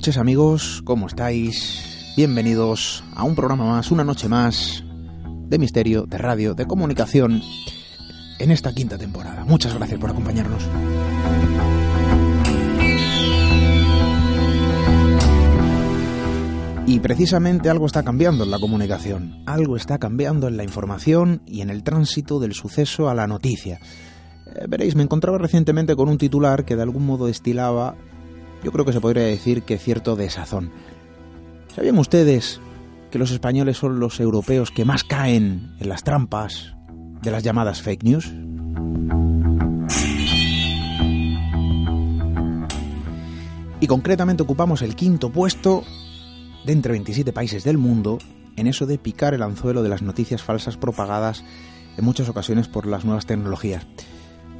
Noches amigos, ¿cómo estáis? Bienvenidos a un programa más, una noche más de misterio, de radio, de comunicación en esta quinta temporada. Muchas gracias por acompañarnos. Y precisamente algo está cambiando en la comunicación, algo está cambiando en la información y en el tránsito del suceso a la noticia. Eh, veréis, me encontraba recientemente con un titular que de algún modo destilaba, yo creo que se podría decir que cierto desazón. ¿Sabían ustedes que los españoles son los europeos que más caen en las trampas de las llamadas fake news? Y concretamente ocupamos el quinto puesto de entre 27 países del mundo en eso de picar el anzuelo de las noticias falsas propagadas en muchas ocasiones por las nuevas tecnologías.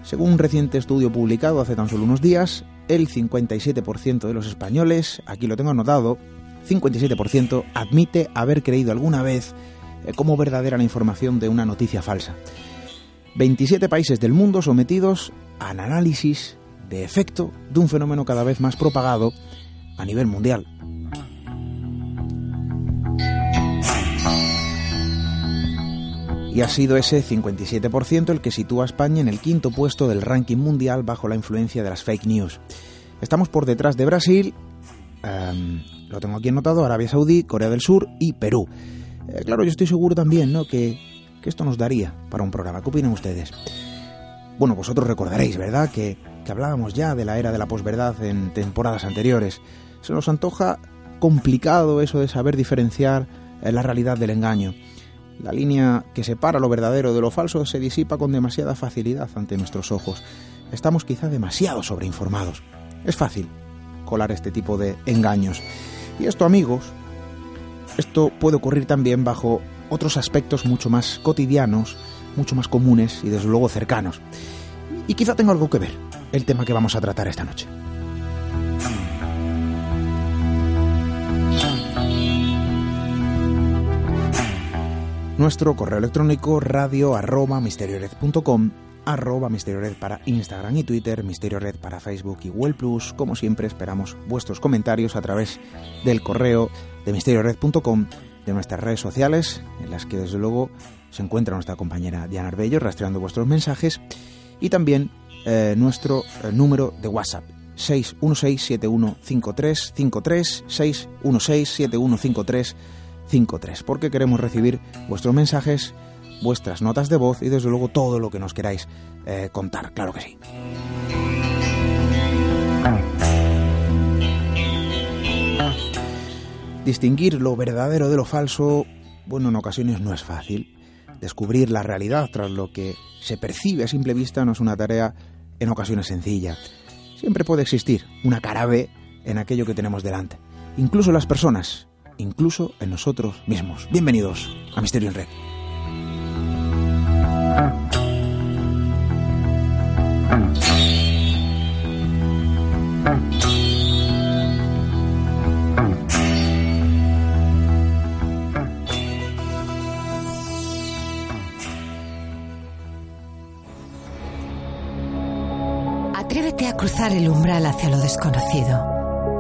Según un reciente estudio publicado hace tan solo unos días, el 57% de los españoles, aquí lo tengo anotado, 57% admite haber creído alguna vez eh, como verdadera la información de una noticia falsa. 27 países del mundo sometidos al análisis de efecto de un fenómeno cada vez más propagado a nivel mundial. Y ha sido ese 57% el que sitúa a España en el quinto puesto del ranking mundial bajo la influencia de las fake news. Estamos por detrás de Brasil, um, lo tengo aquí anotado, Arabia Saudí, Corea del Sur y Perú. Eh, claro, yo estoy seguro también ¿no? que, que, esto nos daría para un programa. ¿Qué opinan ustedes? Bueno, vosotros recordaréis, ¿verdad?, que, que hablábamos ya de la era de la posverdad en temporadas anteriores. Se nos antoja complicado eso de saber diferenciar eh, la realidad del engaño. La línea que separa lo verdadero de lo falso se disipa con demasiada facilidad ante nuestros ojos. Estamos quizá demasiado sobreinformados. Es fácil colar este tipo de engaños. Y esto, amigos, esto puede ocurrir también bajo otros aspectos mucho más cotidianos, mucho más comunes y desde luego cercanos. Y quizá tenga algo que ver el tema que vamos a tratar esta noche. Nuestro correo electrónico radio arroba misteriored.com arroba misteriored para Instagram y Twitter, misteriored para Facebook y Google Plus. Como siempre esperamos vuestros comentarios a través del correo de misteriored.com, de nuestras redes sociales, en las que desde luego se encuentra nuestra compañera Diana Arbello rastreando vuestros mensajes, y también eh, nuestro eh, número de WhatsApp 616-7153-53, 616-7153 53, porque queremos recibir vuestros mensajes, vuestras notas de voz y desde luego todo lo que nos queráis eh, contar, claro que sí. Distinguir lo verdadero de lo falso, bueno, en ocasiones no es fácil. Descubrir la realidad tras lo que se percibe a simple vista no es una tarea en ocasiones sencilla. Siempre puede existir una cara B en aquello que tenemos delante. Incluso las personas, incluso en nosotros mismos. Bienvenidos a Misterio en Red. Atrévete a cruzar el umbral hacia lo desconocido.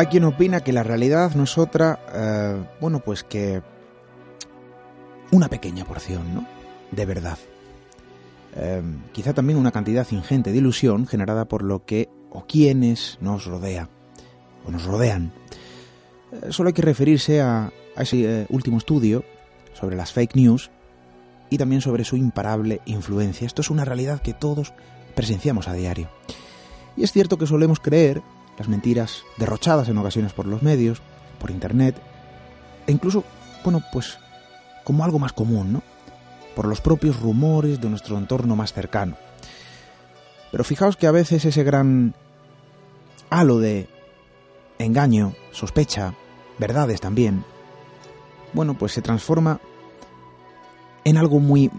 Hay quien opina que la realidad no es otra, eh, bueno, pues que una pequeña porción, ¿no? De verdad. Eh, quizá también una cantidad ingente de ilusión generada por lo que o quienes nos rodea o nos rodean. Eh, solo hay que referirse a, a ese último estudio sobre las fake news y también sobre su imparable influencia. Esto es una realidad que todos presenciamos a diario. Y es cierto que solemos creer las mentiras derrochadas en ocasiones por los medios, por internet, e incluso, bueno, pues como algo más común, ¿no? Por los propios rumores de nuestro entorno más cercano. Pero fijaos que a veces ese gran halo de engaño, sospecha, verdades también, bueno, pues se transforma en algo muy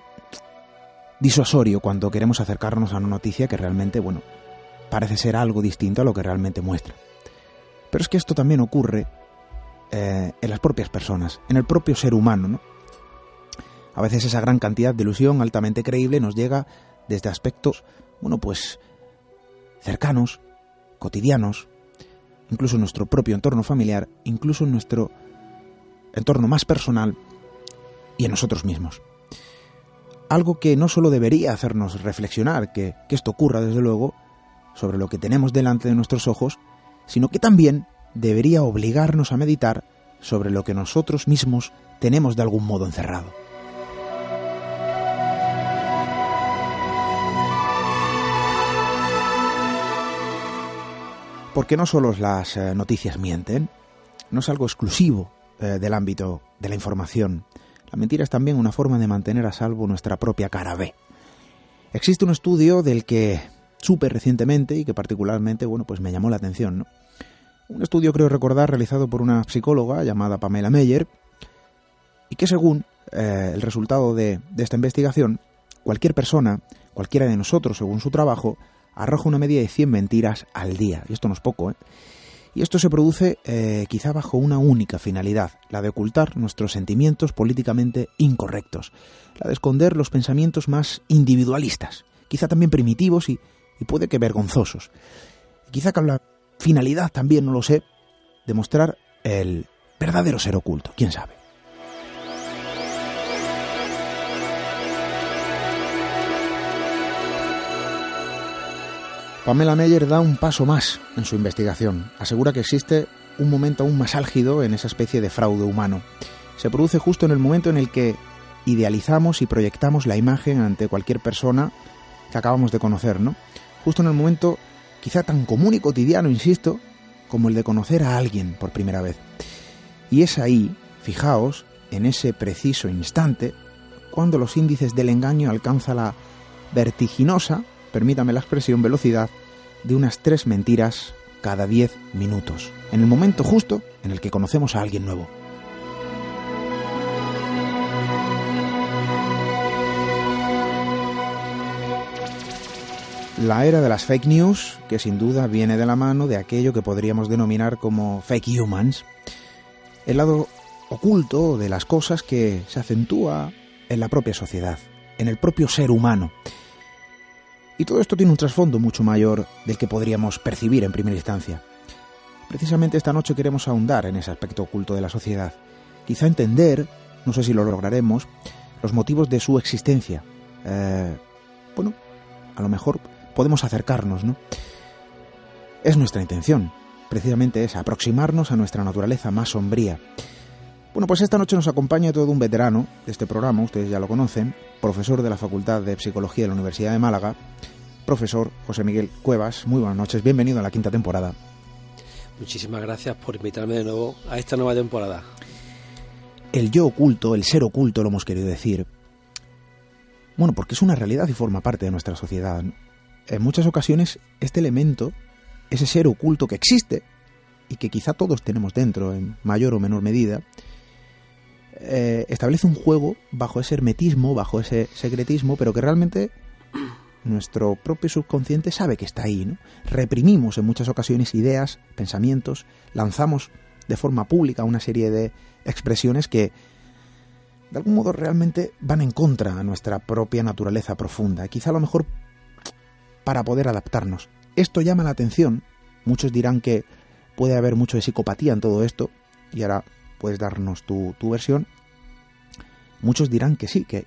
disuasorio cuando queremos acercarnos a una noticia que realmente, bueno, parece ser algo distinto a lo que realmente muestra. Pero es que esto también ocurre eh, en las propias personas, en el propio ser humano, ¿no? A veces esa gran cantidad de ilusión altamente creíble nos llega desde aspectos, bueno, pues cercanos, cotidianos, incluso en nuestro propio entorno familiar, incluso en nuestro entorno más personal y en nosotros mismos. Algo que no solo debería hacernos reflexionar que, que esto ocurra, desde luego, sobre lo que tenemos delante de nuestros ojos, sino que también debería obligarnos a meditar sobre lo que nosotros mismos tenemos de algún modo encerrado. Porque no solo las eh, noticias mienten, no es algo exclusivo eh, del ámbito de la información. La mentira es también una forma de mantener a salvo nuestra propia cara B. Existe un estudio del que supe recientemente y que particularmente, bueno, pues me llamó la atención, ¿no? Un estudio, creo recordar, realizado por una psicóloga llamada Pamela Meyer, y que según eh, el resultado de, esta investigación, cualquier persona, cualquiera de nosotros, según su trabajo, arroja una media de 100 mentiras al día. Y esto no es poco, ¿eh? Y esto se produce eh, quizá bajo una única finalidad, la de ocultar nuestros sentimientos políticamente incorrectos, la de esconder los pensamientos más individualistas, quizá también primitivos y, y puede que vergonzosos. Quizá con la finalidad también, no lo sé, de mostrar el verdadero ser oculto, quién sabe. Pamela Meyer da un paso más en su investigación. Asegura que existe un momento aún más álgido en esa especie de fraude humano. Se produce justo en el momento en el que idealizamos y proyectamos la imagen ante cualquier persona que acabamos de conocer, ¿no? Justo en el momento quizá tan común y cotidiano, insisto, como el de conocer a alguien por primera vez. Y es ahí, fijaos, en ese preciso instante, cuando los índices del engaño alcanzan la vertiginosa permítame la expresión, velocidad de unas tres mentiras cada diez minutos, en el momento justo en el que conocemos a alguien nuevo. La era de las fake news, que sin duda viene de la mano de aquello que podríamos denominar como fake humans, el lado oculto de las cosas que se acentúa en la propia sociedad, en el propio ser humano, y todo esto tiene un trasfondo mucho mayor del que podríamos percibir en primera instancia. Precisamente esta noche queremos ahondar en ese aspecto oculto de la sociedad, quizá entender, no sé si lo lograremos, los motivos de su existencia, eh, a lo mejor podemos acercarnos, ¿no? Es nuestra intención, precisamente es aproximarnos a nuestra naturaleza más sombría. Bueno, pues esta noche nos acompaña todo un veterano de este programa, ustedes ya lo conocen, profesor de la Facultad de Psicología de la Universidad de Málaga, profesor José Miguel Cuevas. Muy buenas noches, bienvenido a la quinta temporada. Muchísimas gracias por invitarme de nuevo a esta nueva temporada. El yo oculto, el ser oculto, lo hemos querido decir. Bueno, porque es una realidad y forma parte de nuestra sociedad. En muchas ocasiones, este elemento, ese ser oculto que existe y que quizá todos tenemos dentro en mayor o menor medida, eh, establece un juego bajo ese hermetismo, bajo ese secretismo, pero que realmente nuestro propio subconsciente sabe que está ahí. ¿no? Reprimimos en muchas ocasiones ideas, pensamientos, lanzamos de forma pública una serie de expresiones que de algún modo realmente van en contra a nuestra propia naturaleza profunda, quizá a lo mejor para poder adaptarnos. Esto llama la atención, muchos dirán que puede haber mucho de psicopatía en todo esto, y ahora puedes darnos tu, tu versión. Muchos dirán que sí, que,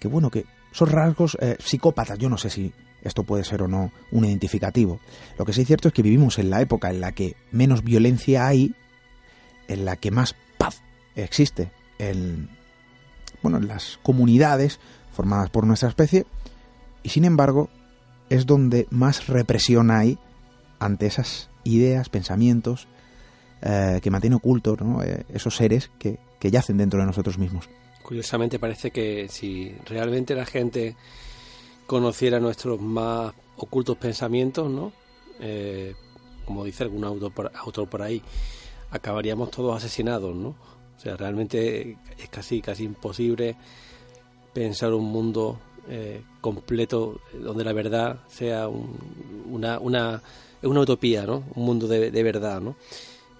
que bueno, que son rasgos eh, psicópatas. Yo no sé si esto puede ser o no un identificativo. Lo que sí es cierto es que vivimos en la época en la que menos violencia hay, en la que más paz existe en, bueno, en las comunidades formadas por nuestra especie, y sin embargo es donde más represión hay ante esas ideas, pensamientos eh, que mantienen ocultos eh, esos seres que, que yacen dentro de nosotros mismos. Curiosamente parece que si realmente la gente conociera nuestros más ocultos pensamientos, ¿no? Eh, como dice algún autor por, autor por ahí, acabaríamos todos asesinados, ¿no? O sea, realmente es casi casi imposible pensar un mundo eh, completo donde la verdad sea una, una, una utopía, ¿no? Un mundo de, de verdad, ¿no?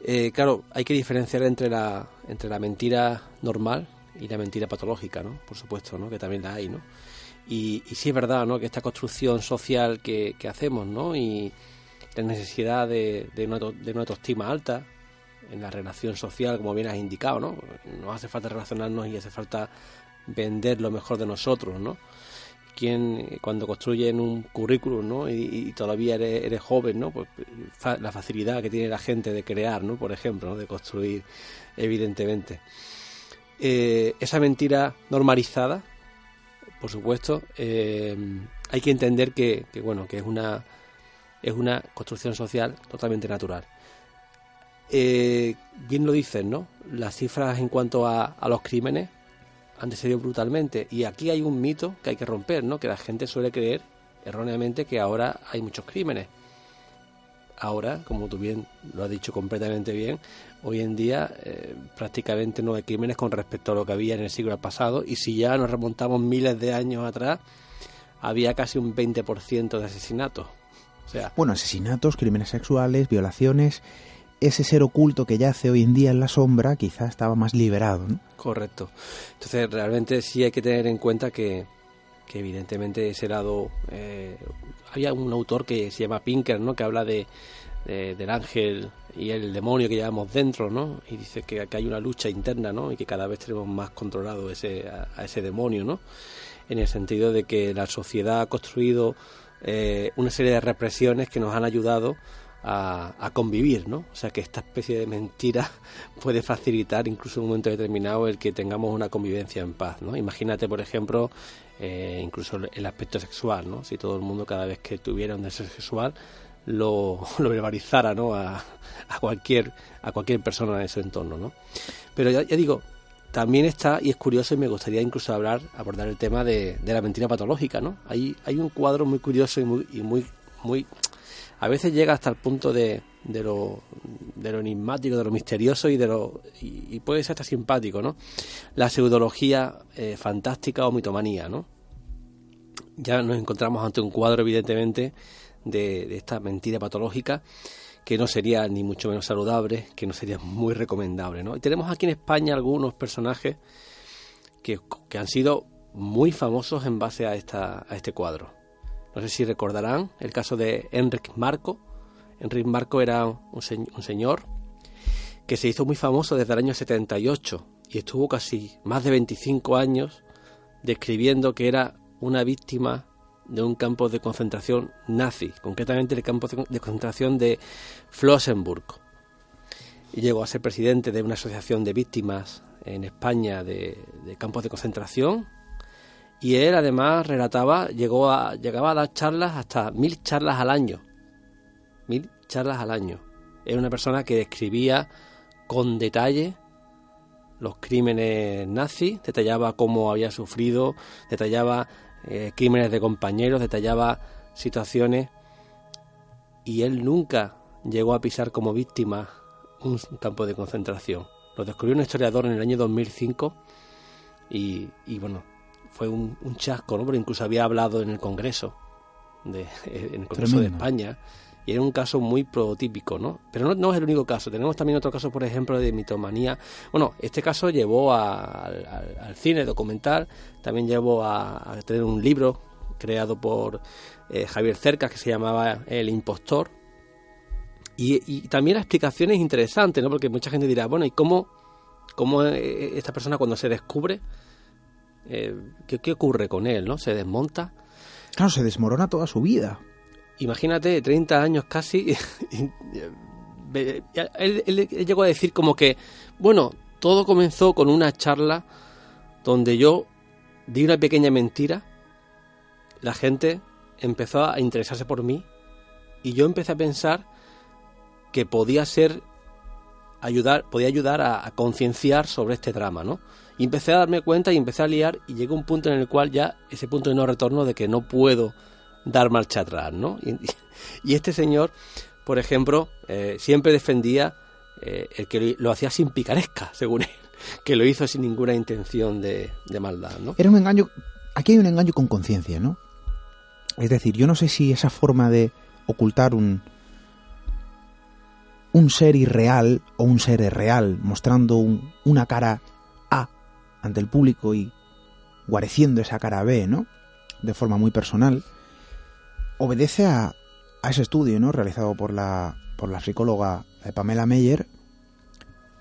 Eh, claro, hay que diferenciar entre la, entre la mentira normal, y la mentira patológica, ¿no? Por supuesto, ¿no? Que también la hay, ¿no? Y, y sí es verdad, ¿no? Que esta construcción social que, que hacemos, ¿no? Y la necesidad de, de, una, de una autoestima alta en la relación social, como bien has indicado, ¿no? Nos hace falta relacionarnos y hace falta vender lo mejor de nosotros, ¿no? Quien cuando construyen un currículum, ¿no? Y, todavía eres, joven, ¿no? Pues la facilidad que tiene la gente de crear, ¿no? Por ejemplo. De construir, evidentemente eh, esa mentira normalizada, por supuesto, eh, hay que entender que, que, bueno que es una es una construcción social totalmente natural. Eh, bien lo dicen, ¿no? Las cifras en cuanto a, a los crímenes han descendido brutalmente y aquí hay un mito que hay que romper, ¿no? Que la gente suele creer erróneamente que ahora hay muchos crímenes. Ahora, como tú bien lo has dicho completamente bien, hoy en día eh, prácticamente no hay crímenes con respecto a lo que había en el siglo pasado y si ya nos remontamos miles de años atrás, había casi un 20% de asesinatos. O sea, bueno, asesinatos, crímenes sexuales, violaciones, ese ser oculto que yace hoy en día en la sombra quizá estaba más liberado. ¿no? Correcto. Entonces realmente sí hay que tener en cuenta que, evidentemente ese lado... Eh, había un autor que se llama Pinker, ¿no? que habla de, de, del ángel y el demonio que llevamos dentro, ¿no? Y dice que, que, hay una lucha interna, ¿no? Y que cada vez tenemos más controlado ese, a, a ese demonio, ¿no? En el sentido de que la sociedad ha construido eh, una serie de represiones que nos han ayudado a, a, convivir, ¿no? O sea que esta especie de mentira puede facilitar incluso en un momento determinado el que tengamos una convivencia en paz, ¿no? Imagínate, por ejemplo, eh, incluso el aspecto sexual, ¿no? Si todo el mundo cada vez que tuviera un deseo sexual lo, lo verbalizara ¿no? a, a, cualquier, a cualquier persona en su entorno. ¿no? Pero ya, ya, digo, también está, y es curioso, y me gustaría incluso hablar, abordar el tema de, de la mentira patológica. ¿no? Hay, hay un cuadro muy curioso y muy, y muy, muy a veces llega hasta el punto de, de, lo, de lo enigmático, de lo misterioso y de lo y, puede ser hasta simpático, ¿no? La pseudología eh, fantástica o mitomanía, ¿no? Ya nos encontramos ante un cuadro, evidentemente, de, de, esta mentira patológica que no sería ni mucho menos saludable, que no sería muy recomendable. ¿no? Y tenemos aquí en España algunos personajes que, que han sido muy famosos en base a, esta, a este cuadro. No sé si recordarán el caso de Enric Marco. Enric Marco era un, se un señor que se hizo muy famoso desde el año 78 y estuvo casi más de 25 años describiendo que era una víctima de un campo de concentración nazi, concretamente el campo de concentración de Flossenburg. Y llegó a ser presidente de una asociación de víctimas en España de, campos de concentración. Y él además relataba, llegó a, llegaba a dar charlas hasta mil charlas al año. Mil charlas al año. Era una persona que describía con detalle los crímenes nazis, detallaba cómo había sufrido, detallaba eh, crímenes de compañeros, detallaba situaciones y él nunca llegó a pisar como víctima un campo de concentración. Lo descubrió un historiador en el año 2005 y, y bueno, fue un, chasco, ¿no? Porque incluso había hablado en el Congreso, de, en el Congreso de España y era un caso muy prototípico, ¿no? Pero no, es el único caso. Tenemos también otro caso, por ejemplo, de mitomanía. Bueno, este caso llevó al cine documental, también llevó a, tener un libro creado por eh, Javier Cercas que se llamaba El impostor. Y, también las explicaciones interesantes, ¿no? Porque mucha gente dirá, bueno, ¿y cómo, cómo eh, esta persona cuando se descubre, eh, ¿qué, ¿qué ocurre con él, ¿no? ¿Se desmonta? Claro, se desmorona toda su vida imagínate, 30 años casi, él, llegó a decir como que, bueno, todo comenzó con una charla donde yo di una pequeña mentira, la gente empezó a interesarse por mí y yo empecé a pensar que podía ser ayudar, podía ayudar a, a concienciar sobre este drama, ¿no? Y empecé a darme cuenta y empecé a liar y llegó un punto en el cual ya ese punto de no retorno de que no puedo dar marcha atrás, ¿no? Y, este señor, por ejemplo, eh, siempre defendía eh, el que lo hacía sin picaresca, según él, que lo hizo sin ninguna intención de, maldad, ¿no? Era un engaño, aquí hay un engaño con conciencia, ¿no? Es decir, yo no sé si esa forma de ocultar un, un ser irreal o un ser real, mostrando una cara ante el público y guareciendo esa cara B, ¿no? De forma muy personal, obedece a, ese estudio ¿no? realizado por la, por la psicóloga eh, Pamela Meyer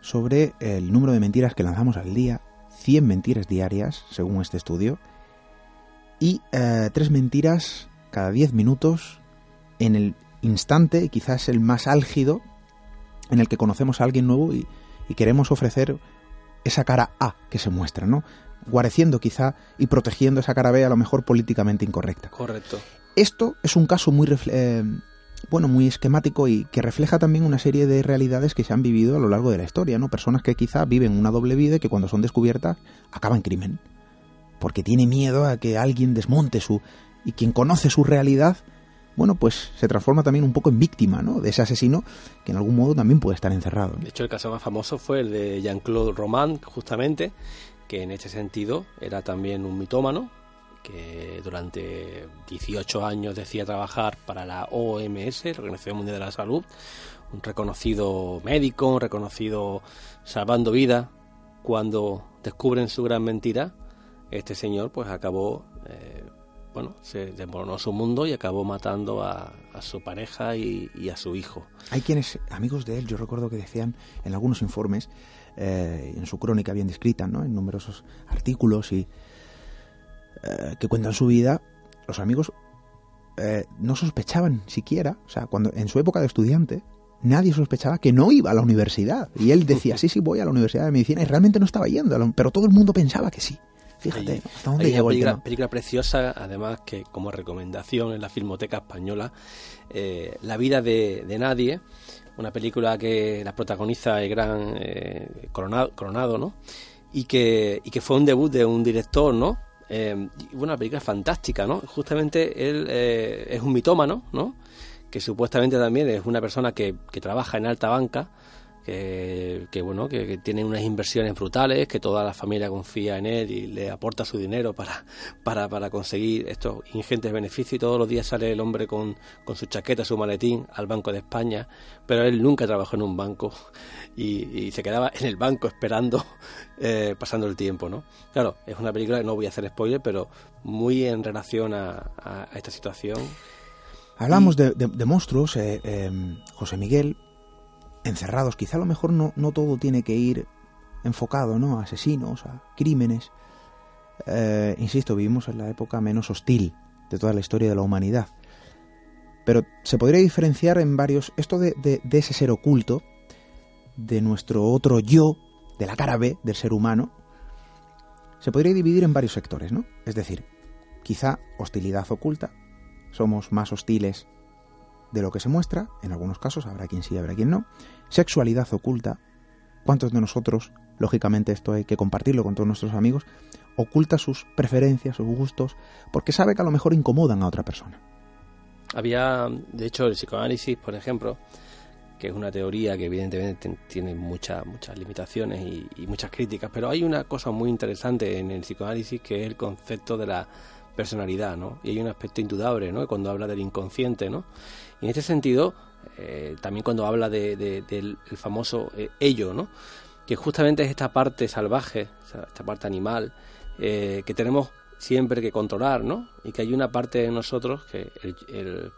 sobre el número de mentiras que lanzamos al día, 100 mentiras diarias, según este estudio, y eh, tres mentiras cada 10 minutos en el instante, quizás el más álgido, en el que conocemos a alguien nuevo y, y queremos ofrecer esa cara A que se muestra, ¿no? Guareciendo quizá y protegiendo esa cara B a lo mejor políticamente incorrecta. Correcto. Esto es un caso muy, eh, bueno, muy esquemático y que refleja también una serie de realidades que se han vivido a lo largo de la historia, ¿no? Personas que quizá viven una doble vida y que cuando son descubiertas acaban crimen. Porque tiene miedo a que alguien desmonte su... Y quien conoce su realidad, bueno, pues se transforma también un poco en víctima, ¿no? De ese asesino que en algún modo también puede estar encerrado. De hecho, el caso más famoso fue el de Jean-Claude Roman, justamente, que en ese sentido era también un mitómano, que durante 18 años decía trabajar para la OMS, la Organización Mundial de la Salud, un reconocido médico, un reconocido salvando vidas, cuando descubren su gran mentira, este señor pues acabó, eh, bueno, se desmoronó su mundo y acabó matando a, su pareja y, a su hijo. Hay quienes, amigos de él, yo recuerdo que decían en algunos informes, eh, en su crónica bien descrita, ¿no? en numerosos artículos y eh, que cuentan su vida, los amigos eh, no sospechaban siquiera, o sea, cuando en su época de estudiante, nadie sospechaba que no iba a la universidad. Y él decía, sí, sí, voy a la Universidad de Medicina, y realmente no estaba yendo, pero todo el mundo pensaba que sí. Fíjate, ¿hasta dónde llegó película, el tema? película preciosa, además que como recomendación en la Filmoteca Española, eh, La vida de, Nadie, una película que la protagoniza el gran Coronado, Coronado, ¿no? Y que, y que fue un debut de un director, ¿no? Eh, una película fantástica, ¿no? Justamente él eh, es un mitómano, ¿no? Que supuestamente también es una persona que, que trabaja en alta banca, que, que bueno, que, tiene unas inversiones brutales, que toda la familia confía en él y le aporta su dinero para, para, para conseguir estos ingentes beneficios y todos los días sale el hombre con, con su chaqueta, su maletín al Banco de España, pero él nunca trabajó en un banco y, se quedaba en el banco esperando, eh, pasando el tiempo, ¿no? Claro, es una película, no voy a hacer spoiler, pero muy en relación a, esta situación. Hablamos de, monstruos, eh, em, José Miguel, encerrados. Quizá a lo mejor no, no todo tiene que ir enfocado ¿no? a asesinos, a crímenes. Eh, insisto, vivimos en la época menos hostil de toda la historia de la humanidad. Pero se podría diferenciar en varios... Esto de, de ese ser oculto, de nuestro otro yo, de la cara B del ser humano, se podría dividir en varios sectores, ¿no? Es decir, quizá hostilidad oculta, somos más hostiles de lo que se muestra, en algunos casos habrá quien sí, habrá quien no, sexualidad oculta, ¿cuántos de nosotros, lógicamente esto hay que compartirlo con todos nuestros amigos, oculta sus preferencias, sus gustos, porque sabe que a lo mejor incomodan a otra persona? Había, de hecho, el psicoanálisis, por ejemplo, que es una teoría que evidentemente tiene muchas muchas limitaciones y, muchas críticas, pero hay una cosa muy interesante en el psicoanálisis que es el concepto de la personalidad, ¿no? Y hay un aspecto indudable, ¿no? Cuando habla del inconsciente, ¿no? Y en este sentido, eh, también cuando habla de, del famoso eh, ello, ¿no? Que justamente es esta parte salvaje, esta parte animal, eh, que tenemos siempre que controlar, ¿no? Y que hay una parte de nosotros, que el,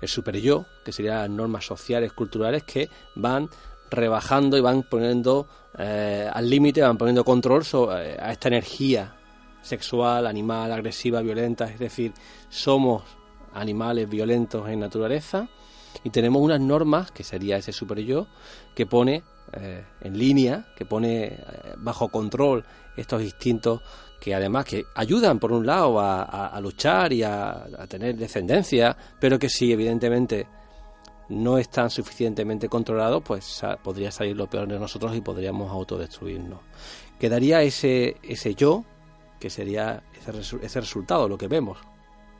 el, super yo, que serían normas sociales, culturales, que van rebajando y van poniendo al límite, van poniendo control sobre, a esta energía sexual, animal, agresiva, violenta, es decir, somos animales violentos en naturaleza y tenemos unas normas, que sería ese super yo, que pone eh, en línea, que pone eh, bajo control estos instintos que además que ayudan por un lado a, luchar y a, tener descendencia, pero que si evidentemente no están suficientemente controlados, pues podría salir lo peor de nosotros y podríamos autodestruirnos. Quedaría ese, ese yo, que sería ese, ese resultado, lo que vemos.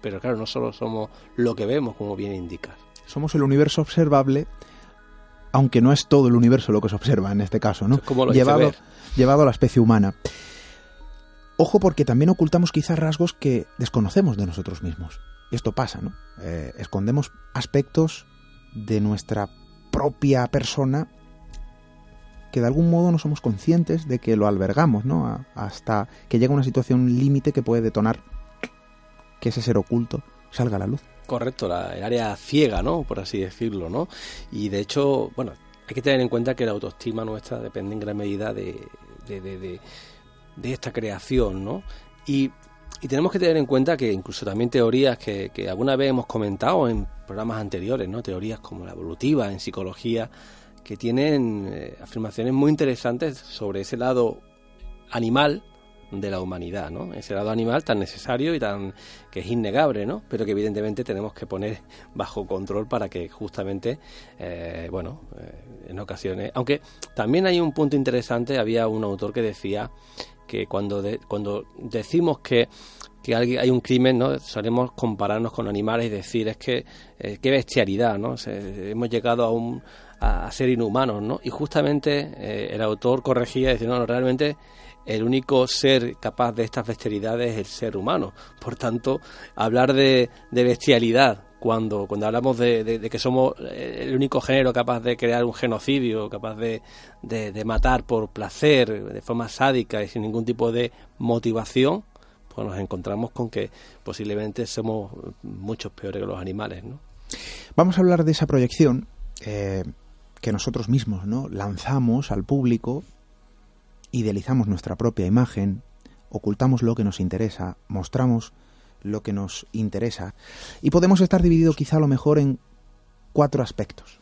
Pero claro, no solo somos lo que vemos, como bien indicas. Somos el universo observable, aunque no es todo el universo lo que se observa en este caso, ¿no? llevado, llevado a la especie humana. Ojo porque también ocultamos quizás rasgos que desconocemos de nosotros mismos. Y esto pasa, ¿no? Eh, escondemos aspectos de nuestra propia persona que de algún modo no somos conscientes de que lo albergamos, ¿no? hasta que llega una situación límite que puede detonar que ese ser oculto salga a la luz. Correcto, la, el área ciega, ¿no? Por así decirlo, ¿no? Y de hecho, bueno, hay que tener en cuenta que la autoestima nuestra depende en gran medida de, de, de de esta creación, ¿no? Y, tenemos que tener en cuenta que incluso también teorías que, alguna vez hemos comentado en programas anteriores, ¿no? Teorías como la evolutiva en psicología, que tienen eh, afirmaciones muy interesantes sobre ese lado animal de la humanidad, ¿no? Ese lado animal tan necesario y tan que es innegable, ¿no? Pero que evidentemente tenemos que poner bajo control para que justamente, eh, bueno, eh, en ocasiones, aunque también hay un punto interesante, había un autor que decía que cuando, cuando decimos que, que hay un crimen, ¿no? solemos compararnos con animales y decir, es que eh, qué bestialidad, ¿no? hemos llegado a, un, a, ser inhumanos, ¿no? Y justamente eh, el autor corregía diciendo, no, realmente el único ser capaz de estas bestialidades es el ser humano. Por tanto, hablar de, de bestialidad cuando, cuando hablamos de, que somos eh, el único género capaz de crear un genocidio, capaz de, de, matar por placer, de forma sádica y sin ningún tipo de motivación, pues nos encontramos con que posiblemente somos muchos peores que los animales. Vamos a hablar de esa proyección eh, que nosotros mismos ¿no? lanzamos al público, idealizamos nuestra propia imagen, ocultamos lo que nos interesa, mostramos lo que nos interesa. Y podemos estar dividido quizá a lo mejor en cuatro aspectos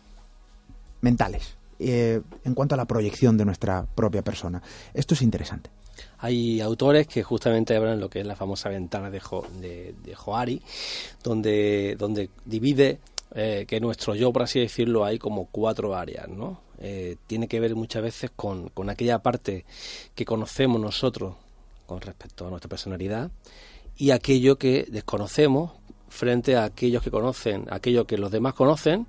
mentales eh, en cuanto a la proyección de nuestra propia persona. Esto es interesante. Hay autores que justamente hablan lo que es la famosa ventana de, de, de Joari, donde, donde divide eh, que nuestro yo, por así decirlo, hay como cuatro áreas, ¿no? Eh, tiene que ver muchas veces con, con aquella parte que conocemos nosotros con respecto a nuestra personalidad y aquello que desconocemos frente a aquellos que conocen, aquello que los demás conocen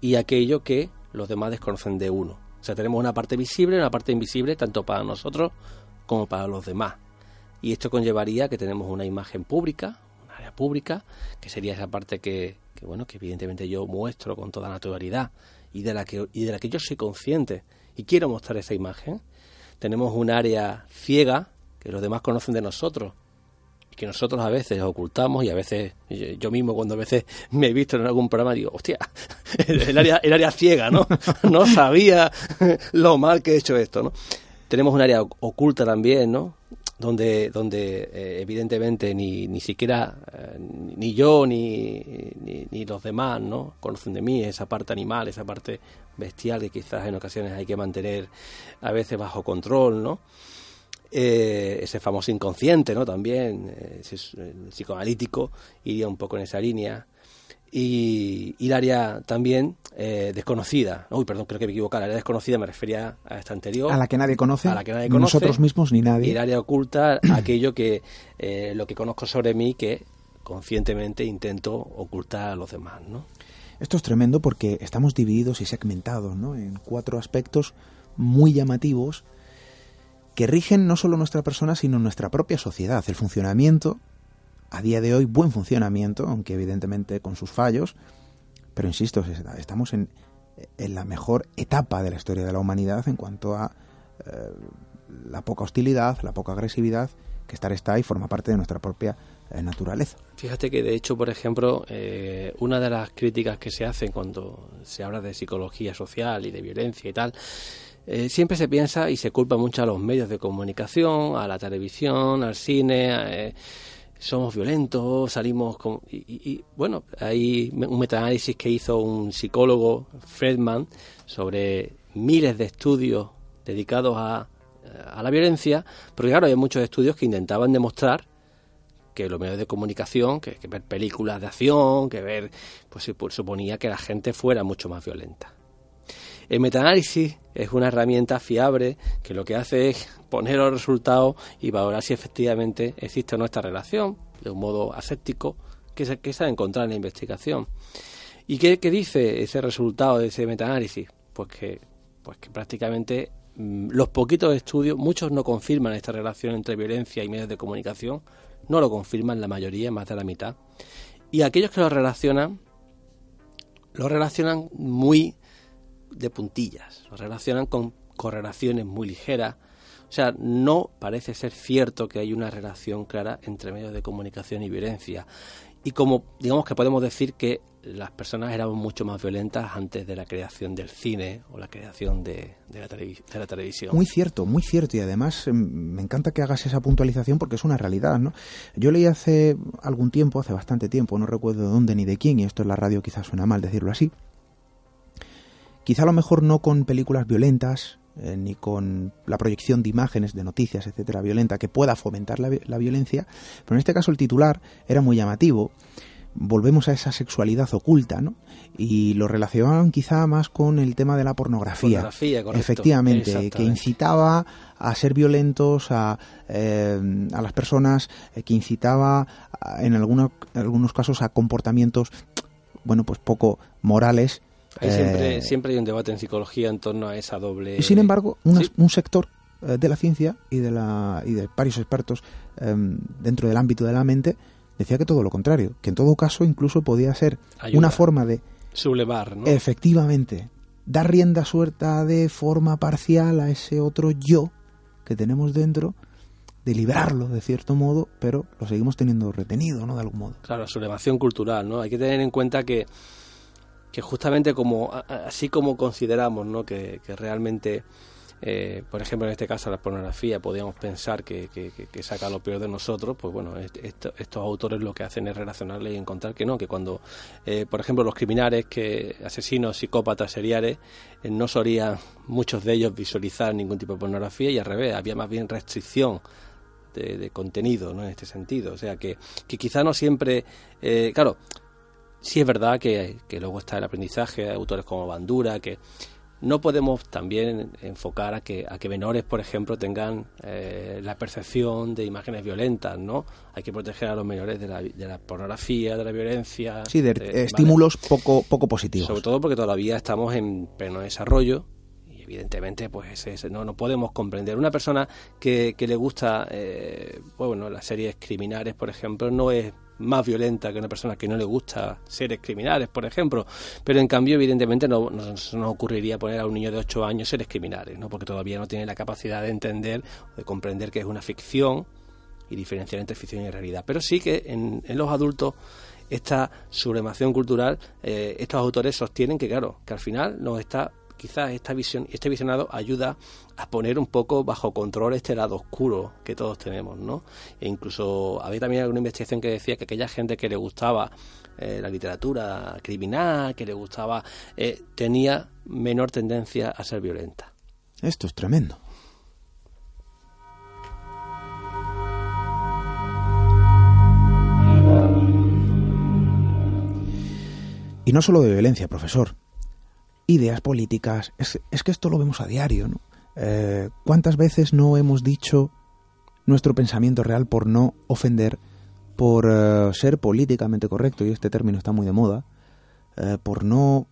y aquello que los demás desconocen de uno. O sea, tenemos una parte visible y una parte invisible tanto para nosotros como para los demás. Y esto conllevaría que tenemos una imagen pública, un área pública, que sería esa parte que, que, bueno, que evidentemente yo muestro con toda naturalidad y de la que y de la que yo soy consciente y quiero mostrar esa imagen. Tenemos un área ciega que los demás conocen de nosotros que nosotros a veces ocultamos y a veces yo mismo cuando a veces me he visto en algún programa digo, hostia, el área, el área ciega, ¿no? No sabía lo mal que he hecho esto, ¿no? Tenemos un área oculta también, ¿no? donde, donde eh, evidentemente ni, ni siquiera eh, ni yo ni, ni, los demás ¿no? conocen de mí esa parte animal, esa parte bestial que quizás en ocasiones hay que mantener a veces bajo control, ¿no? Eh, ese famoso inconsciente, ¿no? También, el psicoanalítico iría un poco en esa línea y, y el área también eh, desconocida. Uy, perdón, creo que me equivoqué. La área desconocida me refería a esta anterior. A la que nadie conoce. A la que nadie conoce. Nosotros mismos ni nadie. Y el área oculta, aquello que eh, lo que conozco sobre mí que conscientemente intento ocultar a los demás, ¿no? Esto es tremendo porque estamos divididos y segmentados, ¿no? En cuatro aspectos muy llamativos que rigen no solo nuestra persona, sino nuestra propia sociedad, el funcionamiento a día de hoy buen funcionamiento, aunque evidentemente con sus fallos, pero insisto, estamos en, la mejor etapa de la historia de la humanidad en cuanto a eh, la poca hostilidad, la poca agresividad que estar está y forma parte de nuestra propia naturaleza. Fíjate que de hecho, por ejemplo, eh, una de las críticas que se hacen cuando se habla de psicología social y de violencia y tal, siempre se piensa y se culpa mucho a los medios de comunicación, a la televisión, al cine, somos violentos, salimos con... Y, bueno, hay un metaanálisis que hizo un psicólogo, Fredman, sobre miles de estudios dedicados a, a la violencia, porque claro, hay muchos estudios que intentaban demostrar que los medios de comunicación, que, ver películas de acción, que ver, pues, pues suponía que la gente fuera mucho más violenta. El metaanálisis es una herramienta fiable que lo que hace es poner los resultados y valorar si efectivamente existe o no esta relación de un modo aséptico que se, que se ha encontrado en la investigación. ¿Y qué, dice ese resultado de ese metaanálisis? Pues que, pues que prácticamente mm, los poquitos estudios, muchos no confirman esta relación entre violencia y medios de comunicación, no lo confirman la mayoría, más de la mitad. Y aquellos que lo relacionan, lo relacionan muy de puntillas, lo relacionan con correlaciones muy ligeras. O sea, no parece ser cierto que hay una relación clara entre medios de comunicación y violencia. Y como digamos que podemos decir que las personas eran mucho más violentas antes de la creación del cine o la creación de, la, de la, televisión. Muy cierto, muy cierto. Y además em, me encanta que hagas esa puntualización porque es una realidad. ¿no? Yo leí hace algún tiempo, hace bastante tiempo, no recuerdo de dónde ni de quién, y esto en la radio quizás suena mal decirlo así, Quizá a lo mejor no con películas violentas, eh, ni con la proyección de imágenes, de noticias, etcétera, violenta, que pueda fomentar la, violencia, pero en este caso el titular era muy llamativo. Volvemos a esa sexualidad oculta, ¿no? Y lo relacionaban quizá más con el tema de la pornografía. pornografía Efectivamente, que incitaba a ser violentos a, eh, a las personas, eh, que incitaba en, en algunos casos a comportamientos, bueno, pues poco morales siempre, eh, siempre hay un debate en psicología en torno a esa doble... Y sin embargo, un sector eh, de la ciencia y de, la, y de varios expertos em, dentro del ámbito de la mente decía que todo lo contrario, que en todo caso incluso podía ser una forma de... Sublevar, ¿no? Efectivamente, dar rienda suelta de forma parcial a ese otro yo que tenemos dentro de liberarlo de cierto modo, pero lo seguimos teniendo retenido, ¿no? De algún modo. Claro, sublevación cultural, ¿no? Hay que tener en cuenta que que justamente como así como consideramos ¿no? que, realmente eh, por ejemplo en este caso la pornografía podríamos pensar que, saca lo peor de nosotros pues bueno estos autores lo que hacen es relacionarle y encontrar que no que cuando eh, por ejemplo los criminales que asesinos psicópatas seriales eh, no solían muchos de ellos visualizar ningún tipo de pornografía y al revés había más bien restricción de, contenido ¿no? en este sentido o sea que, que quizá no siempre claro Sí es verdad que, luego está el aprendizaje de autores como Bandura, que no podemos también enfocar a que, a que menores, por ejemplo, tengan eh, la percepción de imágenes violentas, ¿no? Hay que proteger a los menores de la, de la pornografía, de la violencia. Sí, de, estímulos poco, poco positivos. Sobre todo porque todavía estamos en pleno desarrollo y evidentemente pues no, no podemos comprender. Una persona que, que le gusta, eh, bueno, las series criminales, por ejemplo, no es más violenta que una persona que no le gusta seres criminales, por ejemplo. Pero en cambio, evidentemente, no, nos ocurriría poner a un niño de 8 años seres criminales, ¿no? porque todavía no tiene la capacidad de entender, de comprender que es una ficción y diferenciar entre ficción y realidad. Pero sí que en, los adultos esta sublimación cultural, eh, estos autores sostienen que, claro, que al final nos está quizás esta visión, este visionado ayuda a poner un poco bajo control este lado oscuro que todos tenemos, ¿no? E incluso había también alguna investigación que decía que aquella gente que le gustaba eh, la literatura criminal, que le gustaba, eh, tenía menor tendencia a ser violenta. Esto es tremendo. Y no solo de violencia, profesor. Ideas políticas. Es, que esto lo vemos a diario, ¿no? Eh, ¿Cuántas veces no hemos dicho nuestro pensamiento real por no ofender, por eh, ser políticamente correcto, y este término está muy de moda, eh, por no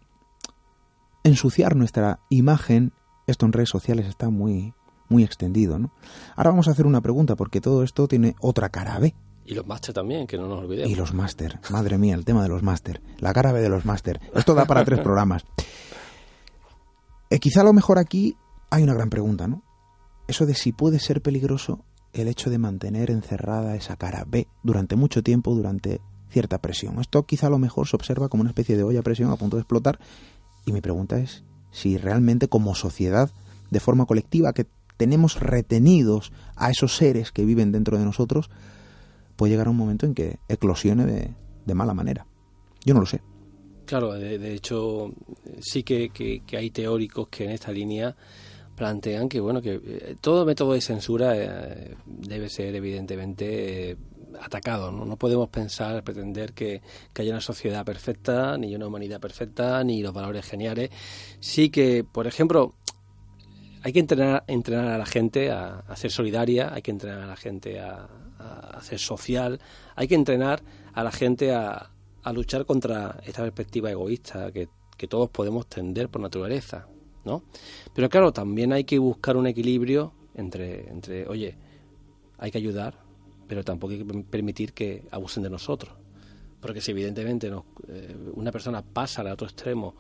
ensuciar nuestra imagen? Esto en redes sociales está muy, muy extendido, ¿no? Ahora vamos a hacer una pregunta, porque todo esto tiene otra cara B. Y los máster también, que no nos olvidemos. Y los máster, madre mía, el tema de los máster, la cara B de los máster. Esto da para tres programas. Eh, quizá a lo mejor aquí hay una gran pregunta, ¿no? Eso de si puede ser peligroso el hecho de mantener encerrada esa cara B durante mucho tiempo, durante cierta presión. Esto quizá a lo mejor se observa como una especie de olla a presión a punto de explotar. Y mi pregunta es si realmente como sociedad, de forma colectiva, que tenemos retenidos a esos seres que viven dentro de nosotros, puede llegar a un momento en que eclosione de, mala manera. Yo no lo sé. Claro, de, hecho, sí que, hay teóricos que en esta línea plantean que bueno que eh, todo método de censura eh, debe ser evidentemente eh, atacado ¿no? no podemos pensar pretender que, que, haya una sociedad perfecta ni una humanidad perfecta ni los valores geniales sí que por ejemplo hay que entrenar, entrenar a la gente a, ser solidaria, hay que entrenar a la gente a, ser social, hay que entrenar a la gente a, luchar contra esta perspectiva egoísta que, todos podemos tender por naturaleza, ¿no? Pero claro, también hay que buscar un equilibrio entre, entre oye, hay que ayudar, pero tampoco hay que permitir que abusen de nosotros porque si evidentemente eh, una persona pasa al otro extremo,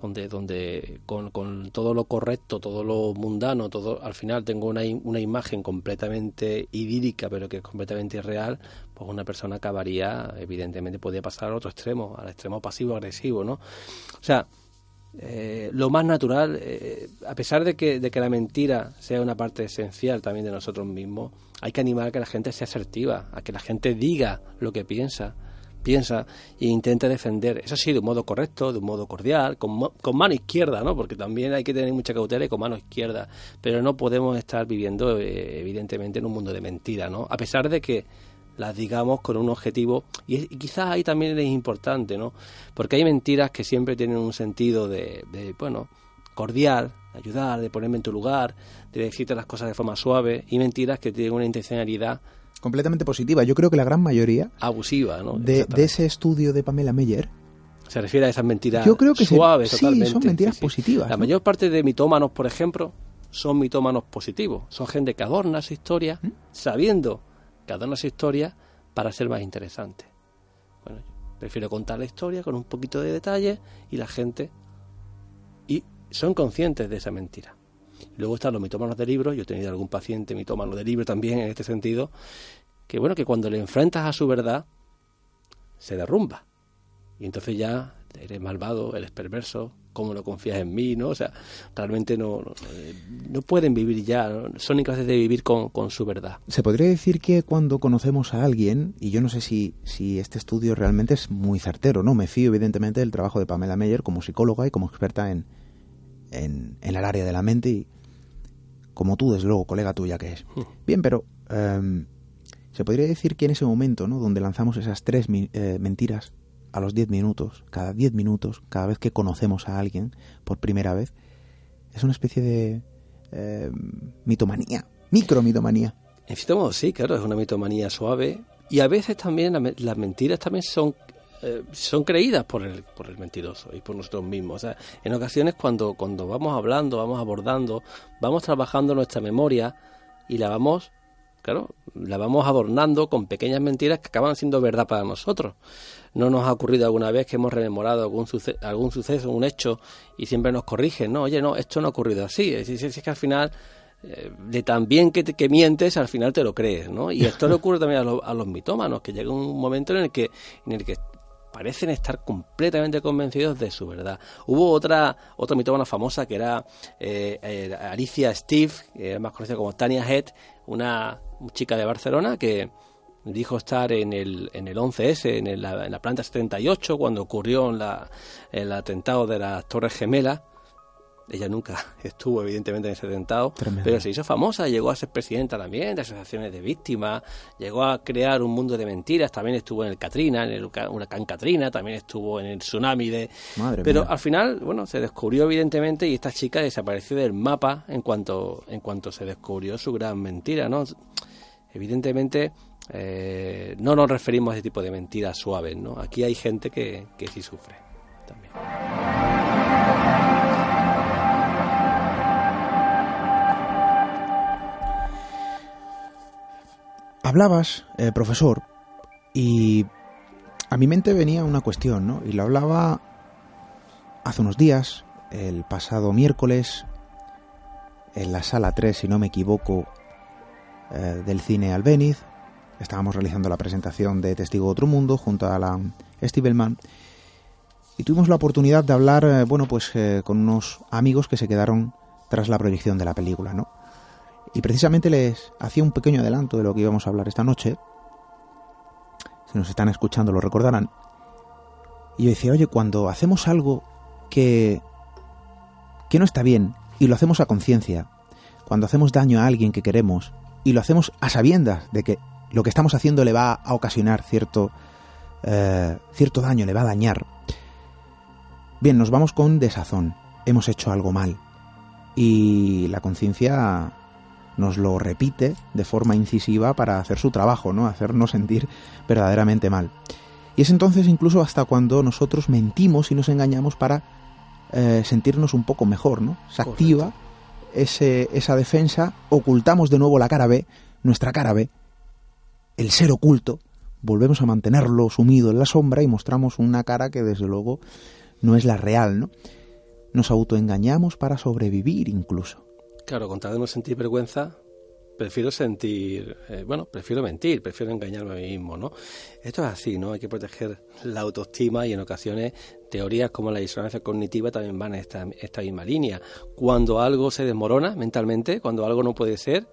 donde, donde con, con, todo lo correcto, todo lo mundano, todo al final tengo una, una imagen completamente idílica, pero que es completamente irreal, pues una persona acabaría, evidentemente, podría pasar al otro extremo, al extremo pasivo-agresivo, ¿no? O sea, eh, lo más natural, eh, a pesar de que, de que la mentira sea una parte esencial también de nosotros mismos, hay que animar a que la gente sea asertiva, a que la gente diga lo que piensa, piensa e intenta defender, eso sí, de un modo correcto, de un modo cordial, con, con, mano izquierda, ¿no? Porque también hay que tener mucha cautela y con mano izquierda, pero no podemos estar viviendo, eh, evidentemente, en un mundo de mentira, ¿no? A pesar de que las digamos con un objetivo, y, quizás ahí también es importante, ¿no? Porque hay mentiras que siempre tienen un sentido de, de bueno, cordial, de ayudar, de ponerme en tu lugar, de decirte las cosas de forma suave, y mentiras que tienen una intencionalidad completamente positiva. Yo creo que la gran mayoría abusiva, ¿no? De, ese estudio de Pamela Meyer se refiere a esas mentiras Yo creo que suaves, sí, son mentiras positivas. La mayor parte de mitómanos, por ejemplo, son mitómanos positivos. Son gente que adorna su historia, ¿Mm? sabiendo que adorna su historia para ser más interesante. Bueno, prefiero contar la historia con un poquito de detalle y la gente y son conscientes de esa mentira. Luego están los mitómanos de libros, yo he tenido algún paciente mitómano de libro también en este sentido, que bueno, que cuando le enfrentas a su verdad, se derrumba. Y entonces ya eres malvado, eres perverso, ¿cómo no confías en mí? ¿no? O sea, realmente no, no, pueden vivir ya, son incapaces de vivir con, con, su verdad. Se podría decir que cuando conocemos a alguien, y yo no sé si, si este estudio realmente es muy certero, ¿no? Me fío evidentemente del trabajo de Pamela Meyer como psicóloga y como experta en, en, en el área de la mente y como tú, desde luego, colega tuya que es. Hmm. Bien, pero em, se podría decir que en ese momento, ¿no? Donde lanzamos esas tres eh, mentiras a los diez minutos, cada diez minutos, cada vez que conocemos a alguien por primera vez, es una especie de eh, mitomanía, micromitomanía. En cierto modo, sí, claro, es una mitomanía suave. Y a veces también las mentiras también son eh, son creídas por el, por el mentiroso y por nosotros mismos. O sea, en ocasiones cuando, cuando vamos hablando, vamos abordando, vamos trabajando nuestra memoria y la vamos, claro, la vamos adornando con pequeñas mentiras que acaban siendo verdad para nosotros. No nos ha ocurrido alguna vez que hemos rememorado algún, algún suceso, un hecho, y siempre nos corrigen, no, oye, no, esto no ha ocurrido así. Es, es, que al final eh, de tan bien que, que, mientes, al final te lo crees, ¿no? Y esto le ocurre también a, a, los mitómanos, que llega un momento en el que, en el que parecen estar completamente convencidos de su verdad. Hubo otra otra mitómana famosa que era eh, eh, Alicia Steve, más conocida como Tania Head, una chica de Barcelona que dijo estar en el, en el 11S, en, la, en la planta 78, cuando ocurrió la, el atentado de las Torres Gemelas. Ella nunca estuvo, evidentemente, en ese atentado, pero se hizo famosa, llegó a ser presidenta también de asociaciones de víctimas, llegó a crear un mundo de mentiras, también estuvo en el Katrina, en el huracán Katrina, también estuvo en el tsunami de... pero al final, bueno, se descubrió evidentemente y esta chica desapareció del mapa en cuanto, en cuanto se descubrió su gran mentira, ¿no? Evidentemente, eh, no nos referimos a ese tipo de mentiras suaves, ¿no? Aquí hay gente que, que sí sufre también. Hablabas, eh, profesor, y a mi mente venía una cuestión, ¿no? Y lo hablaba hace unos días, el pasado miércoles, en la sala 3, si no me equivoco, eh, del cine Albeniz. Estábamos realizando la presentación de Testigo de Otro Mundo junto a la Steve Y tuvimos la oportunidad de hablar, eh, bueno, pues con unos amigos que se quedaron tras la proyección de la película, ¿no? Y precisamente les hacía un pequeño adelanto de lo que íbamos a hablar esta noche. Si nos están escuchando lo recordarán. Y yo decía, oye, cuando hacemos algo que, que no está bien y lo hacemos a conciencia, cuando hacemos daño a alguien que queremos y lo hacemos a sabiendas de que lo que estamos haciendo le va a ocasionar cierto, eh, cierto daño, le va a dañar, bien, nos vamos con desazón, hemos hecho algo mal y la conciencia nos lo repite de forma incisiva para hacer su trabajo, ¿no? Hacernos sentir verdaderamente mal. Y es entonces incluso hasta cuando nosotros mentimos y nos engañamos para eh, sentirnos un poco mejor, ¿no? Se activa ese, esa defensa, ocultamos de nuevo la cara B, nuestra cara B, el ser oculto, volvemos a mantenerlo sumido en la sombra y mostramos una cara que desde luego no es la real, ¿no? Nos autoengañamos para sobrevivir incluso. Claro, con tal de no sentir vergüenza, prefiero sentir, eh, bueno, prefiero mentir, prefiero engañarme a mí mismo, ¿no? Esto es así, ¿no? Hay que proteger la autoestima y en ocasiones teorías como la disonancia cognitiva también van en esta, misma línea. Cuando algo se desmorona mentalmente, cuando algo no puede ser,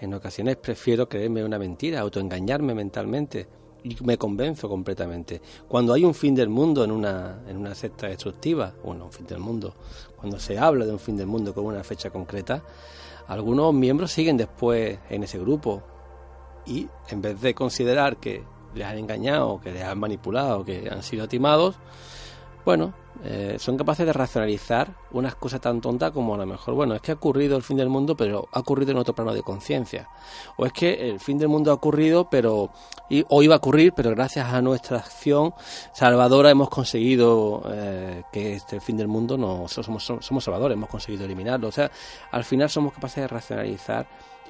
en ocasiones prefiero creerme una mentira, autoengañarme mentalmente y me convenzo completamente. Cuando hay un fin del mundo en una, en una secta destructiva, bueno, un fin del mundo, cuando se habla de un fin del mundo con una fecha concreta, algunos miembros siguen después en ese grupo y en vez de considerar que les han engañado, que les han manipulado, que han sido timados, bueno, eh, son capaces de racionalizar unas cosas tan tontas como a lo mejor, bueno, es que ha ocurrido el fin del mundo, pero ha ocurrido en otro plano de conciencia. O es que el fin del mundo ha ocurrido, pero o iba a ocurrir, pero gracias a nuestra acción salvadora hemos conseguido eh, que este fin del mundo no somos, somos salvadores, hemos conseguido eliminarlo. O sea, al final somos capaces de racionalizar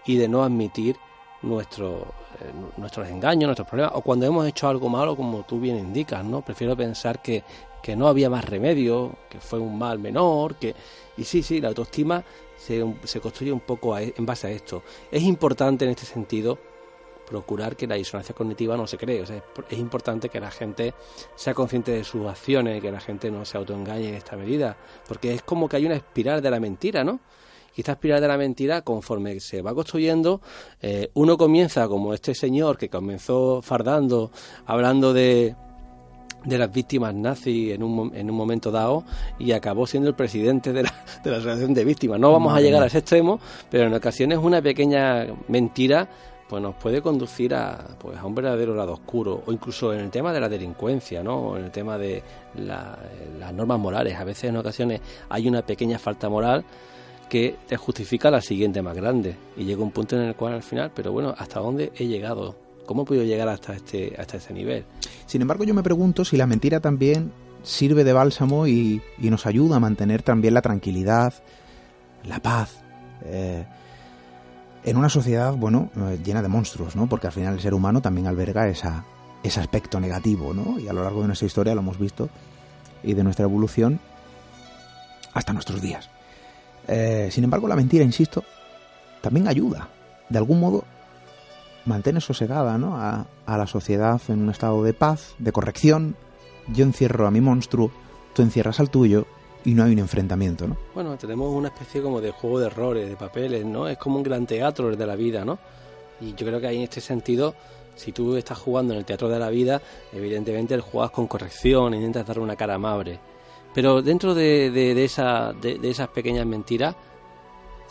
y de no admitir nuestro, eh, nuestros engaños, nuestros problemas, o cuando hemos hecho algo malo, como tú bien indicas, ¿no? Prefiero pensar que que no había más remedio, que fue un mal menor, que... Y sí, sí, la autoestima se, se construye un poco e, en base a esto. Es importante en este sentido procurar que la disonancia cognitiva no se cree. O sea, es, importante que la gente sea consciente de sus acciones, que la gente no se autoengañe en esta medida, porque es como que hay una espiral de la mentira, ¿no? Y esta espiral de la mentira, conforme se va construyendo, eh, uno comienza como este señor que comenzó fardando, hablando de, de las víctimas nazis en un, en un momento dado y acabó siendo el presidente de la, de la Asociación de Víctimas. No vamos a llegar a ese extremo, pero en ocasiones una pequeña mentira pues nos puede conducir a, pues, a un verdadero lado oscuro, o incluso en el tema de la delincuencia, ¿no? o en el tema de las normas morales. A veces en ocasiones hay una pequeña falta moral que te justifica la siguiente más grande. Y llega un punto en el cual al final, pero bueno, ¿hasta dónde he llegado? ¿Cómo he podido llegar hasta este, hasta este nivel? Sin embargo, yo me pregunto si la mentira también sirve de bálsamo y, nos ayuda a mantener también la tranquilidad, la paz. Eh, en una sociedad, bueno, eh, llena de monstruos, ¿no? Porque al final el ser humano también alberga esa, ese aspecto negativo, ¿no? Y a lo largo de nuestra historia lo hemos visto y de nuestra evolución hasta nuestros días. Eh, sin embargo, la mentira, insisto, también ayuda. De algún modo mantiene sosegada ¿no? a, la sociedad en un estado de paz, de corrección, yo encierro a mi monstruo, tú encierras al tuyo y no hay un enfrentamiento, ¿no? Bueno, tenemos una especie como de juego de errores, de papeles, ¿no? Es como un gran teatro de la vida, ¿no? Y yo creo que ahí en este sentido, si tú estás jugando en el teatro de la vida, evidentemente el juegas con corrección, intentas darle una cara amable. Pero dentro de, de, esa, de esas pequeñas mentiras,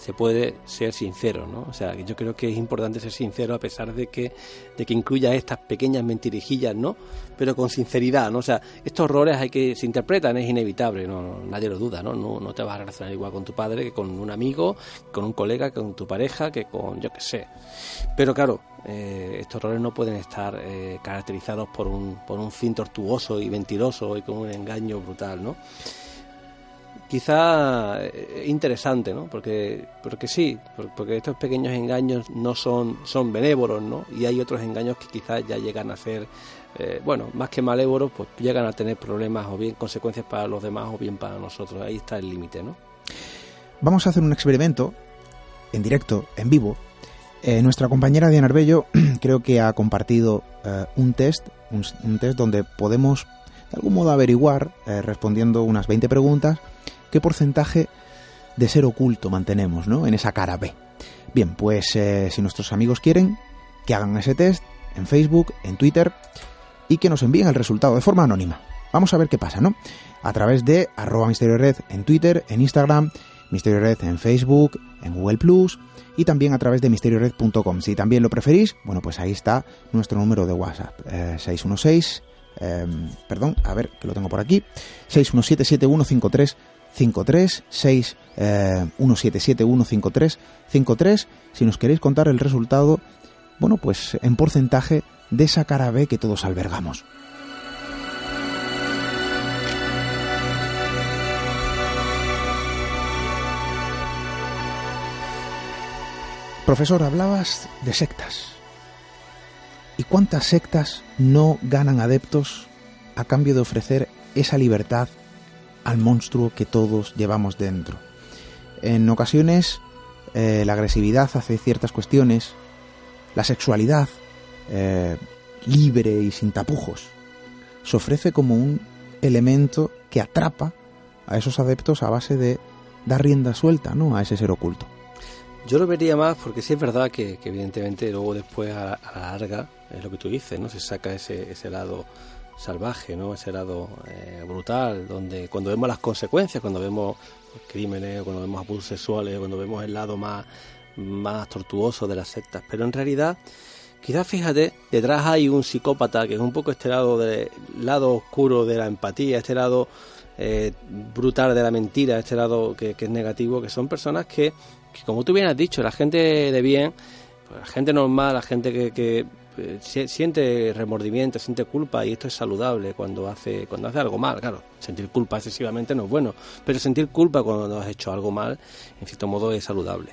se puede ser sincero, ¿no? O sea, yo creo que es importante ser sincero a pesar de que, de que incluya estas pequeñas mentirijillas, ¿no? Pero con sinceridad, ¿no? O sea, estos errores hay que, se interpretan, es inevitable, ¿no? Nadie lo duda, ¿no? ¿no? No te vas a relacionar igual con tu padre que con un amigo, con un colega, que con tu pareja, que con, yo qué sé. Pero claro, eh, estos errores no pueden estar eh, caracterizados por un, por un fin tortuoso y mentiroso y con un engaño brutal, ¿no? Quizá eh, interesante, ¿no? Porque, porque sí, porque estos pequeños engaños no son, son benévolos, ¿no? Y hay otros engaños que quizás ya llegan a ser, eh, bueno, más que malévolos, pues llegan a tener problemas o bien consecuencias para los demás o bien para nosotros. Ahí está el límite, ¿no? Vamos a hacer un experimento en directo, en vivo. Eh, nuestra compañera Diana Arbello creo que ha compartido un test, un, test donde podemos de algún modo averiguar, respondiendo unas 20 preguntas, qué porcentaje de ser oculto mantenemos ¿no? en esa cara B. Bien, pues eh, si nuestros amigos quieren que hagan ese test en Facebook, en Twitter y que nos envíen el resultado de forma anónima. Vamos a ver qué pasa, ¿no? A través de arroba Misterio Red en Twitter, en Instagram, Misterio Red en Facebook, en Google Plus y también a través de misteriored.com. Si también lo preferís, bueno, pues ahí está nuestro número de WhatsApp, 616, eh, em, perdón, a ver, que lo tengo por aquí, 6177153 53 6 177 153 53 si nos queréis contar el resultado, bueno, pues en porcentaje de esa cara B que todos albergamos. Profesor, hablabas de sectas. ¿Y cuántas sectas no ganan adeptos a cambio de ofrecer esa libertad al monstruo que todos llevamos dentro. En ocasiones eh, la agresividad hace ciertas cuestiones, la sexualidad eh, libre y sin tapujos se ofrece como un elemento que atrapa a esos adeptos a base de dar rienda suelta ¿no? a ese ser oculto. Yo lo vería más porque sí es verdad que, evidentemente luego después a, la larga es lo que tú dices, ¿no? Se saca ese, ese lado salvaje, ¿no? Ese lado eh, brutal, donde cuando vemos las consecuencias, cuando vemos crímenes, cuando vemos abusos sexuales, cuando vemos el lado más, más tortuoso de las sectas. Pero en realidad, quizás fíjate, detrás hay un psicópata que es un poco este lado, de, lado oscuro de la empatía, este lado eh, brutal de la mentira, este lado que, es negativo, que son personas que, como tú bien has dicho, la gente de bien, pues la gente normal, la gente que, que siente remordimiento, siente culpa y esto es saludable cuando hace cuando hace algo mal, claro. Sentir culpa excesivamente no es bueno, pero sentir culpa cuando has hecho algo mal, en cierto modo es saludable.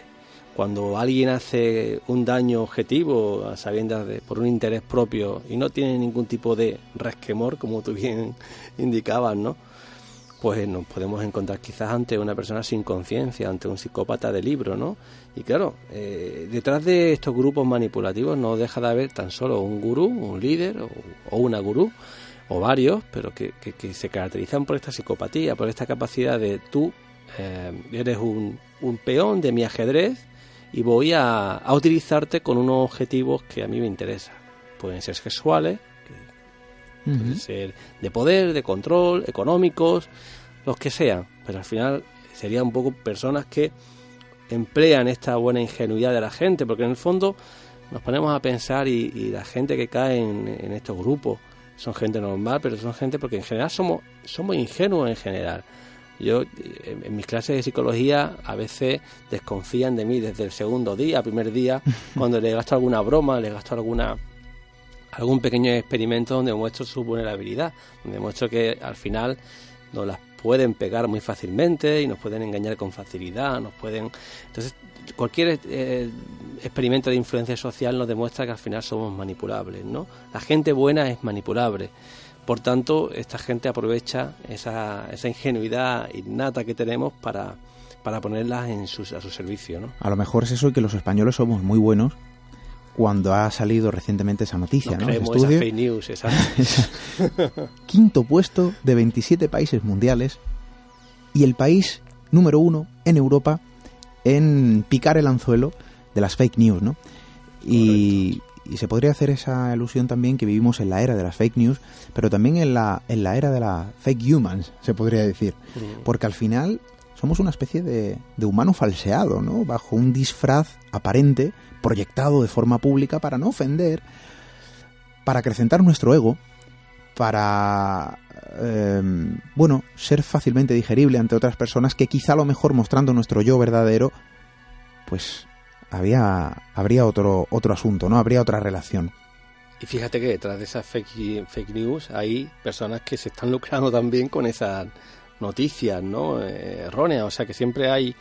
Cuando alguien hace un daño objetivo, a sabiendas de, por un interés propio y no tiene ningún tipo de resquemor, como tú bien indicabas, ¿no? pues nos podemos encontrar quizás ante una persona sin conciencia, ante un psicópata de libro, ¿no? Y claro, eh, detrás de estos grupos manipulativos no deja de haber tan solo un gurú, un líder o, una gurú, o varios, pero que, se caracterizan por esta psicopatía, por esta capacidad de tú eh, eres un, peón de mi ajedrez y voy a, utilizarte con unos objetivos que a mí me interesan. Pueden ser sexuales, pueden ser de poder, de control, económicos, los que sean, pero al final serían un poco personas que emplean esta buena ingenuidad de la gente, porque en el fondo nos ponemos a pensar y, la gente que cae en, estos grupos son gente normal, pero son gente porque en general somos, somos ingenuos en general. Yo en, mis clases de psicología a veces desconfían de mí desde el segundo día, primer día, cuando le gasto alguna broma, le gasto alguna algún pequeño experimento donde muestro su vulnerabilidad, donde muestro que al final nos las pueden pegar muy fácilmente y nos pueden engañar con facilidad, nos pueden... Entonces, cualquier eh, experimento de influencia social nos demuestra que al final somos manipulables, ¿no? La gente buena es manipulable. Por tanto, esta gente aprovecha esa, esa ingenuidad innata que tenemos para, para ponerlas en a su servicio, ¿no? A lo mejor es eso y que los españoles somos muy buenos cuando ha salido recientemente esa noticia, no ¿no? Ese estudio. fake news, exacto. Quinto puesto de 27 países mundiales y el país número uno en Europa en picar el anzuelo de las fake news, ¿no? Y, y, se podría hacer esa ilusión también que vivimos en la era de las fake news, pero también en la, en la era de las fake humans, se podría decir. Mm. Porque al final somos una especie de, de humano falseado, ¿no? Bajo un disfraz aparente, proyectado de forma pública para no ofender, para acrecentar nuestro ego, para, eh, bueno, ser fácilmente digerible ante otras personas que quizá a lo mejor mostrando nuestro yo verdadero, pues había, habría otro, otro asunto, ¿no? Habría otra relación. Y fíjate que detrás de esas fake, fake news hay personas que se están lucrando también con esas noticias, ¿no? Eh, erróneas, o sea que siempre hay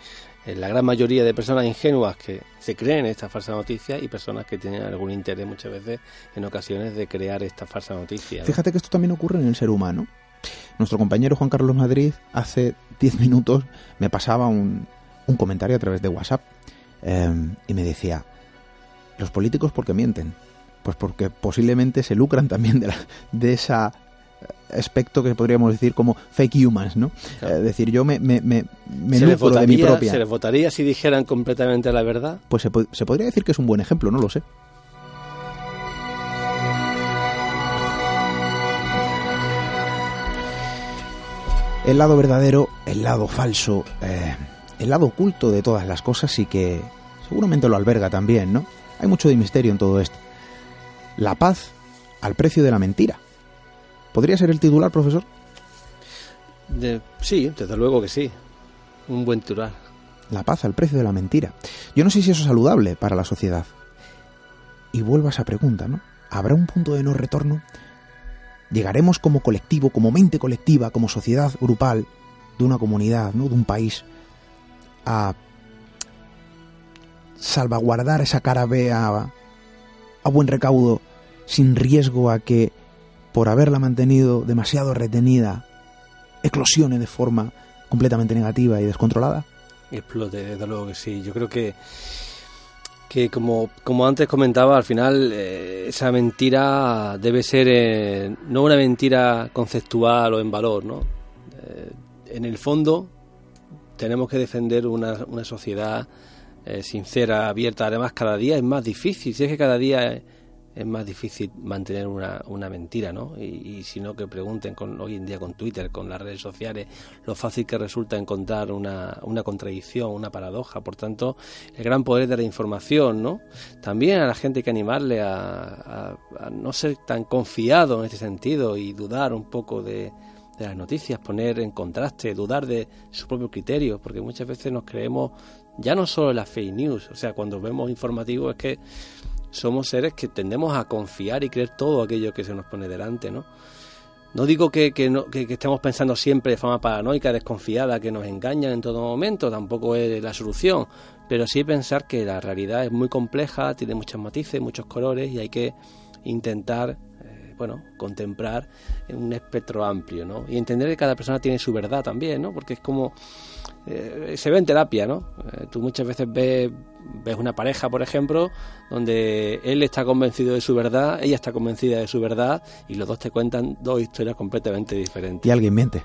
la gran mayoría de personas ingenuas que se creen esta falsa noticia y personas que tienen algún interés muchas veces en ocasiones de crear esta falsa noticia. Fíjate que esto también ocurre en el ser humano. Nuestro compañero Juan Carlos Madrid hace 10 minutos me pasaba un, un, comentario a través de WhatsApp em, y me decía, los políticos porque mienten. Pues porque posiblemente se lucran también de, la, de esa aspecto que podríamos decir como fake humans, ¿no? Es decir, yo me, me, me, me de mi propia. ¿Se les votaría si dijeran completamente la verdad? Pues se, se podría decir que es un buen ejemplo, no lo sé. El lado verdadero, el lado falso, eh, el lado oculto de todas las cosas y que seguramente lo alberga también, ¿no? Hay mucho de misterio en todo esto. La paz al precio de la mentira. ¿Podría ser el titular, profesor? sí, desde luego que sí. Un buen titular. La paz al precio de la mentira. Yo no sé si eso es saludable para la sociedad. Y vuelvo a esa pregunta, ¿no? ¿Habrá un punto de no retorno? ¿Llegaremos como colectivo, como mente colectiva, como sociedad grupal de una comunidad, ¿no? de un país, a salvaguardar esa cara B a buen recaudo sin riesgo a que por haberla mantenido demasiado retenida, eclosione de forma completamente negativa y descontrolada? Explote, desde luego que sí. Yo creo que, que como, como antes comentaba, al final eh, esa mentira debe ser eh, no una mentira conceptual o en valor, ¿no? Eh, en el fondo tenemos que defender una, una sociedad sincera, abierta. Además, cada día es más difícil. Si es que cada día es más difícil mantener una, una mentira, ¿no? Y, si no, que pregunten con, hoy en día con Twitter, con las redes sociales, lo fácil que resulta encontrar una, una contradicción, una paradoja. Por tanto, el gran poder de la información, ¿no? También a la gente hay que animarle a, a, no ser tan confiado en este sentido y dudar un poco de, de las noticias, poner en contraste, dudar de su propio criterio, porque muchas veces nos creemos ya no solo en las fake news, o sea, cuando vemos informativos es que somos seres que tendemos a confiar y creer todo aquello que se nos pone delante, ¿no? No digo que, que, no, que, estemos pensando siempre de forma paranoica, desconfiada, que nos engañan en todo momento, tampoco es la solución, pero sí pensar que la realidad es muy compleja, tiene muchos matices, muchos colores y hay que intentar, eh, bueno, contemplar un espectro amplio, ¿no? Y entender que cada persona tiene su verdad también, ¿no? Porque es como eh, se ve en terapia, ¿no? Eh, tú muchas veces ves, ves una pareja, por ejemplo, donde él está convencido de su verdad, ella está convencida de su verdad y los dos te cuentan dos historias completamente diferentes. Y alguien miente.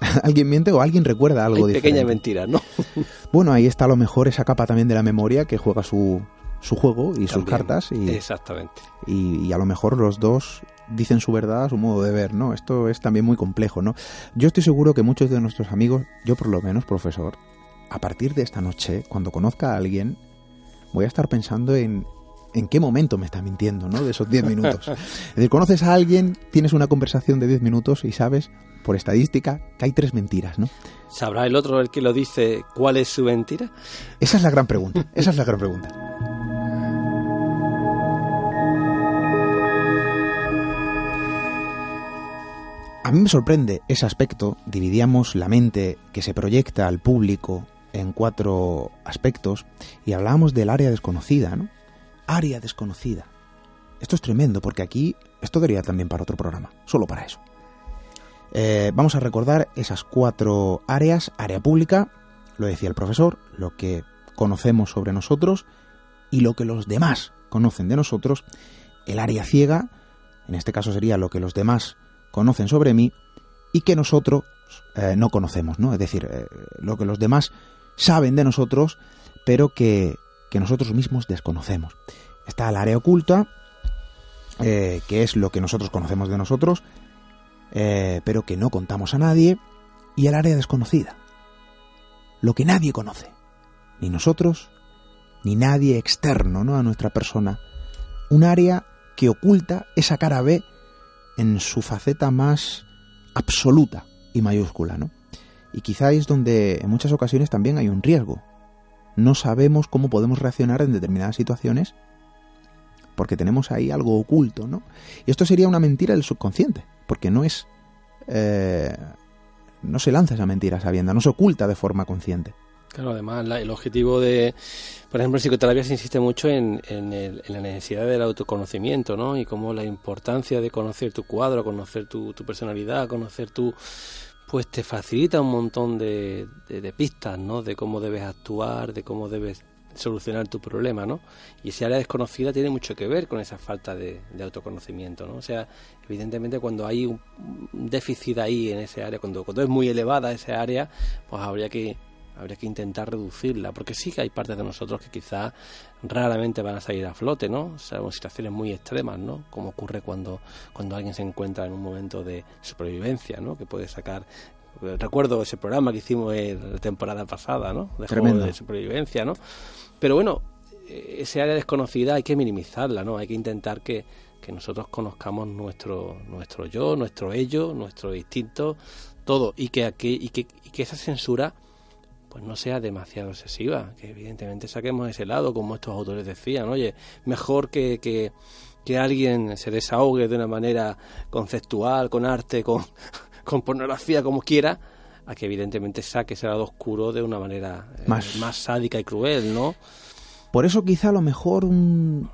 alguien miente o alguien recuerda algo Hay pequeñas mentiras, ¿no? bueno, ahí está a lo mejor esa capa también de la memoria que juega su, su juego y sus cartas. Y, exactamente. y, a lo mejor los dos dicen su verdad a su modo de ver, ¿no? Esto es también muy complejo, ¿no? Yo estoy seguro que muchos de nuestros amigos, yo por lo menos, profesor, a partir de esta noche, cuando conozca a alguien, voy a estar pensando en en qué momento me está mintiendo, ¿no? De esos 10 minutos. es decir, conoces a alguien, tienes una conversación de 10 minutos y sabes, por estadística, que hay tres mentiras, ¿no? ¿Sabrá el otro, el que lo dice, cuál es su mentira? Esa es la gran pregunta, esa es la gran pregunta. A mí me sorprende ese aspecto. Dividíamos la mente que se proyecta al público en cuatro aspectos y hablábamos del área desconocida, ¿no? Área desconocida. Esto es tremendo porque aquí esto daría también para otro programa, solo para eso. Eh, vamos a recordar esas cuatro áreas. Área pública, lo decía el profesor, lo que conocemos sobre nosotros y lo que los demás conocen de nosotros, el área ciega, en este caso sería lo que los demás conocen sobre mí, y que nosotros eh, no conocemos, ¿no? Es decir, eh, lo que los demás saben de nosotros, pero que, que nosotros mismos desconocemos. Está el área oculta, eh, que es lo que nosotros conocemos de nosotros, pero que no contamos a nadie, y el área desconocida, lo que nadie conoce, ni nosotros, ni nadie externo ¿no? a nuestra persona, un área que oculta esa cara B en su faceta más absoluta y mayúscula, ¿no? Y quizá es donde en muchas ocasiones también hay un riesgo. No sabemos cómo podemos reaccionar en determinadas situaciones porque tenemos ahí algo oculto, ¿no? Y esto sería una mentira del subconsciente, porque no es... Eh, no se lanza esa mentira sabiendo, no se oculta de forma consciente. Claro, además el objetivo de, por ejemplo, en psicoterapia se insiste mucho en, en, la necesidad del autoconocimiento, ¿no? Y cómo la importancia de conocer tu cuadro, conocer tu, tu personalidad, conocer tu, pues te facilita un montón de, de, pistas, ¿no? De cómo debes actuar, de cómo debes solucionar tu problema, ¿no? Y esa área desconocida tiene mucho que ver con esa falta de, de autoconocimiento, ¿no? O sea, evidentemente cuando hay un déficit ahí en ese área, cuando, cuando es muy elevada esa área, pues habría que habría que intentar reducirla, porque sí que hay partes de nosotros que quizás raramente van a salir a flote, ¿no? O sea, situaciones muy extremas, ¿no? Como ocurre cuando, cuando alguien se encuentra en un momento de supervivencia, ¿no? Que puede sacar recuerdo ese programa que hicimos en la temporada pasada, ¿no? De juego de supervivencia, ¿no? Pero bueno, ese área desconocida hay que minimizarla, ¿no? Hay que intentar que, que nosotros conozcamos nuestro nuestro yo, nuestro ello, nuestro instinto, todo y que, y que, y que esa censura pues no sea demasiado excesiva, que evidentemente saquemos ese lado, como estos autores decían, oye, mejor que, que, alguien se desahogue de una manera conceptual, con arte, con, con pornografía, como quiera, a que evidentemente saque ese lado oscuro de una manera eh, más, más sádica y cruel, ¿no? Por eso quizá a lo mejor un...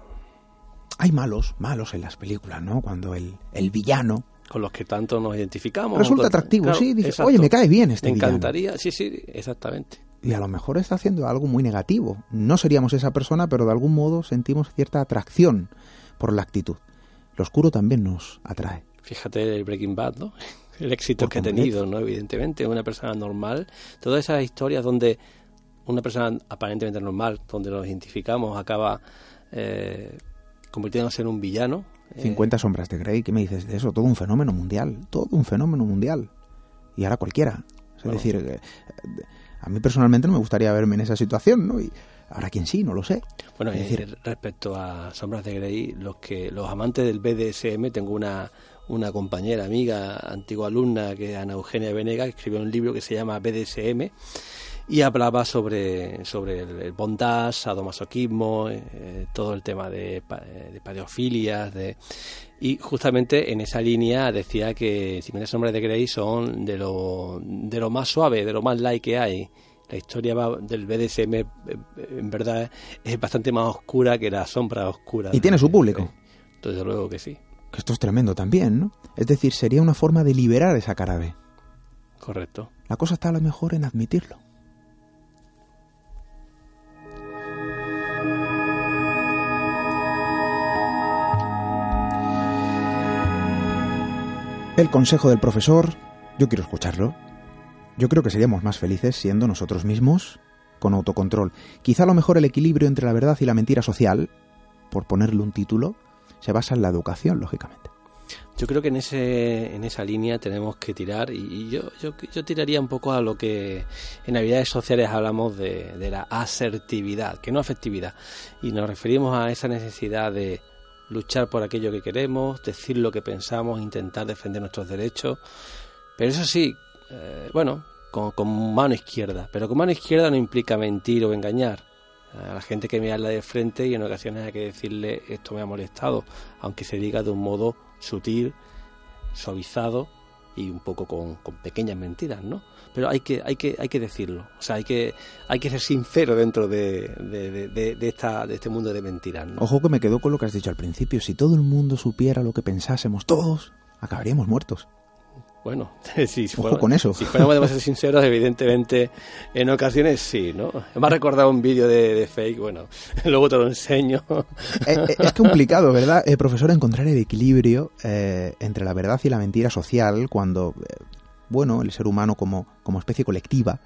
hay malos, malos en las películas, ¿no? Cuando el, el villano con los que tanto nos identificamos. Resulta atractivo, sí, dice, oye, me cae bien este Me encantaría, sí, sí, exactamente. Y a lo mejor está haciendo algo muy negativo. No seríamos esa persona, pero de algún modo sentimos cierta atracción por la actitud. Lo oscuro también nos atrae. Fíjate el Breaking Bad, ¿no? El éxito que ha tenido, ¿no? Evidentemente, una persona normal. Todas esas historias donde una persona aparentemente normal, donde nos identificamos, acaba eh, convirtiéndose en un villano, 50 sombras de Grey, ¿qué me dices de eso? Todo un fenómeno mundial, todo un fenómeno mundial. Y ahora cualquiera. Es decir, eh, a mí personalmente no me gustaría verme en esa situación, ¿no? Y ahora quién sí, no lo sé. Bueno, es decir, respecto a sombras de Grey, los que los amantes del BDSM, tengo una una compañera, amiga, antigua alumna, que es Ana Eugenia Venega, que escribió un libro que se llama BDSM y hablaba sobre, sobre el, bondage, sadomasoquismo, eh, todo el tema de, de padeofilias, de, y justamente en esa línea decía que 50 sombras de Grey son de lo, de lo más suave, de lo más light que hay. La historia del BDSM eh, en verdad es bastante más oscura que la sombra oscura. Y tiene su público. Desde luego que sí. Que esto es tremendo también, ¿no? Es decir, sería una forma de liberar esa cara B. Correcto. La cosa está a lo mejor en admitirlo. El consejo del profesor, yo quiero escucharlo. Yo creo que seríamos más felices siendo nosotros mismos, con autocontrol. Quizá a lo mejor el equilibrio entre la verdad y la mentira social, por ponerle un título, se basa en la educación, lógicamente. Yo creo que en, ese, en esa línea tenemos que tirar y, yo, yo, yo, tiraría un poco a lo que en habilidades sociales hablamos de, de la asertividad, que no afectividad, y nos referimos a esa necesidad de luchar por aquello que queremos, decir lo que pensamos, intentar defender nuestros derechos. Pero eso sí, eh, bueno, con, mano izquierda. Pero con mano izquierda no implica mentir o engañar. A la gente que me habla de frente y en ocasiones hay que decirle esto me ha molestado, aunque se diga de un modo sutil, suavizado y un poco con, con pequeñas mentiras, ¿no? Pero hay que, hay que, hay que decirlo. O sea, hay que, hay que ser sincero dentro de, de, esta, de este mundo de mentiras. Ojo que me quedo con lo que has dicho al principio. Si todo el mundo supiera lo que pensásemos todos, acabaríamos muertos. Bueno, si, Ojo con eso. Si fuéramos ser sinceros, evidentemente, en ocasiones sí, ¿no? Me ha recordado un vídeo de, fake, bueno, luego te lo enseño. Eh, eh, es, complicado, ¿verdad, eh, profesor, encontrar el equilibrio entre la verdad y la mentira social cuando, bueno, el ser humano como, como especie colectiva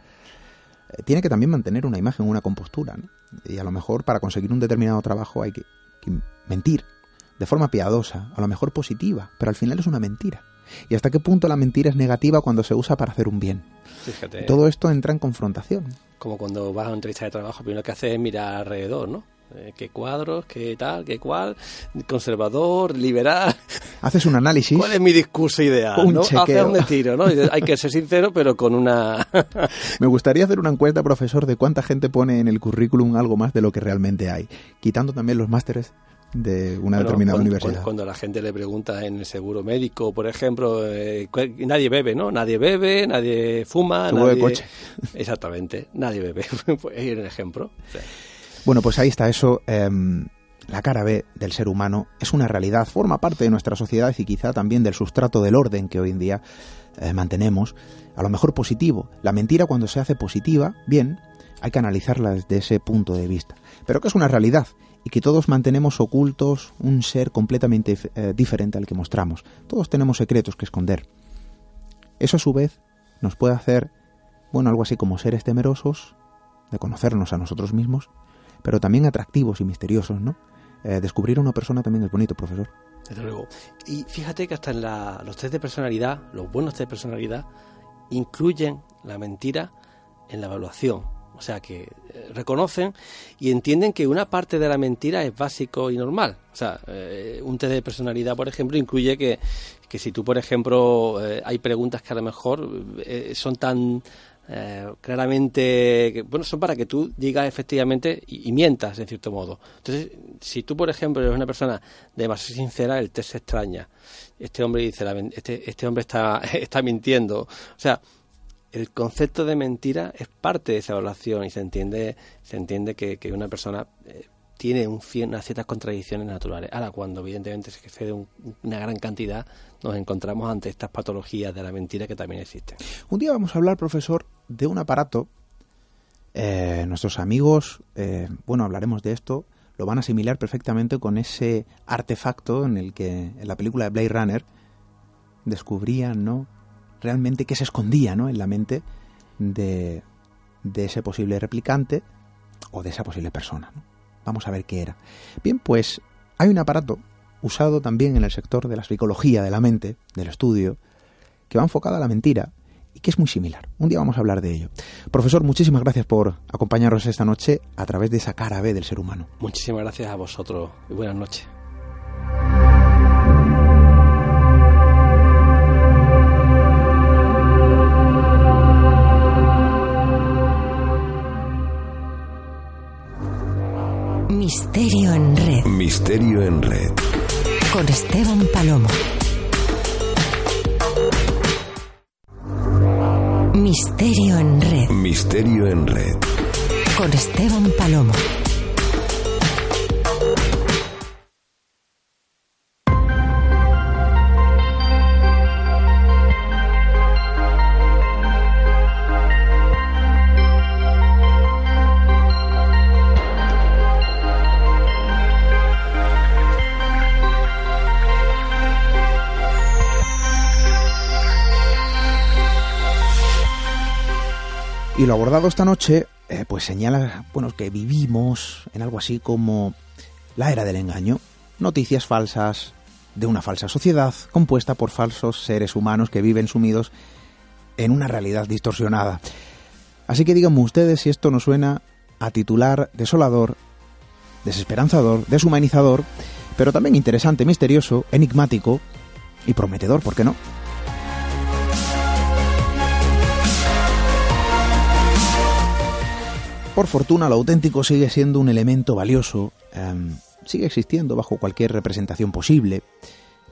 tiene que también mantener una imagen, una compostura, ¿no? Y a lo mejor para conseguir un determinado trabajo hay que mentir de forma piadosa, a lo mejor positiva, pero al final es una mentira. ¿Y hasta qué punto la mentira es negativa cuando se usa para hacer un bien? Fíjate. Todo esto entra en confrontación. Como cuando vas a una entrevista de trabajo, primero que haces es mirar alrededor, ¿no? Eh, qué cuadros, qué tal, qué cual, conservador, liberal. Haces un análisis. ¿Cuál es mi discurso ideal? Un ¿no? Dónde tiro, ¿no? Hay que ser sincero, pero con una... Me gustaría hacer una encuesta, profesor, de cuánta gente pone en el currículum algo más de lo que realmente hay, quitando también los másteres de una determinada universidad. Cuando, la gente le pregunta en el seguro médico, por ejemplo, eh, nadie bebe, ¿no? Nadie bebe, nadie fuma. De coche. Exactamente, nadie bebe. es un ejemplo. Bueno, pues ahí está eso. Em, la cara B del ser humano es una realidad, forma parte de nuestra sociedad y quizá también del sustrato del orden que hoy en día eh, mantenemos. A lo mejor positivo. La mentira cuando se hace positiva, bien, hay que analizarla desde ese punto de vista. Pero que es una realidad y que todos mantenemos ocultos un ser completamente eh, diferente al que mostramos. Todos tenemos secretos que esconder. Eso a su vez nos puede hacer, bueno, algo así como seres temerosos de conocernos a nosotros mismos, pero también atractivos y misteriosos, ¿no? Eh, descubrir a una persona también es bonito, profesor. Desde luego. Y fíjate que hasta en los test de personalidad, los buenos test de personalidad, incluyen la mentira en la evaluación o sea, que eh, reconocen y entienden que una parte de la mentira es básico y normal. O sea, eh, un test de personalidad, por ejemplo, incluye que, que si tú, por ejemplo, eh, hay preguntas que a lo mejor son tan claramente, bueno, son para que tú digas efectivamente y, mientas, en cierto modo. Entonces, si tú, por ejemplo, eres una persona demasiado sincera, el test se extraña. Este hombre dice, este, este hombre está, está mintiendo. O sea, el concepto de mentira es parte de esa evaluación y se entiende, se entiende que, una persona eh, tiene un, unas ciertas contradicciones naturales. Ahora, cuando evidentemente se excede una gran cantidad, nos encontramos ante estas patologías de la mentira que también existen. Un día vamos a hablar, profesor, de un aparato. Eh, nuestros amigos, eh, bueno, hablaremos de esto, lo van a asimilar perfectamente con ese artefacto en el que en la película de Blade Runner descubrían, ¿no? realmente qué se escondía ¿no? en la mente de, de ese posible replicante o de esa posible persona. Vamos a ver qué era. Bien, pues hay un aparato usado también en el sector de la psicología de la mente, del estudio, que va enfocado a la mentira y que es muy similar. Un día vamos a hablar de ello. Profesor, muchísimas gracias por acompañarnos esta noche a través de esa cara B del ser humano. Muchísimas gracias a vosotros y buenas noches. Misterio en red. Con Esteban Palomo. Misterio en red. Misterio en red. Con Esteban Palomo. Lo abordado esta noche, eh, pues señala, bueno, que vivimos en algo así como la era del engaño, noticias falsas de una falsa sociedad compuesta por falsos seres humanos que viven sumidos en una realidad distorsionada. Así que díganme ustedes si esto nos suena a titular desolador, desesperanzador, deshumanizador, pero también interesante, misterioso, enigmático y prometedor, ¿por qué no? Por fortuna, lo auténtico sigue siendo un elemento valioso, em, sigue existiendo bajo cualquier representación posible,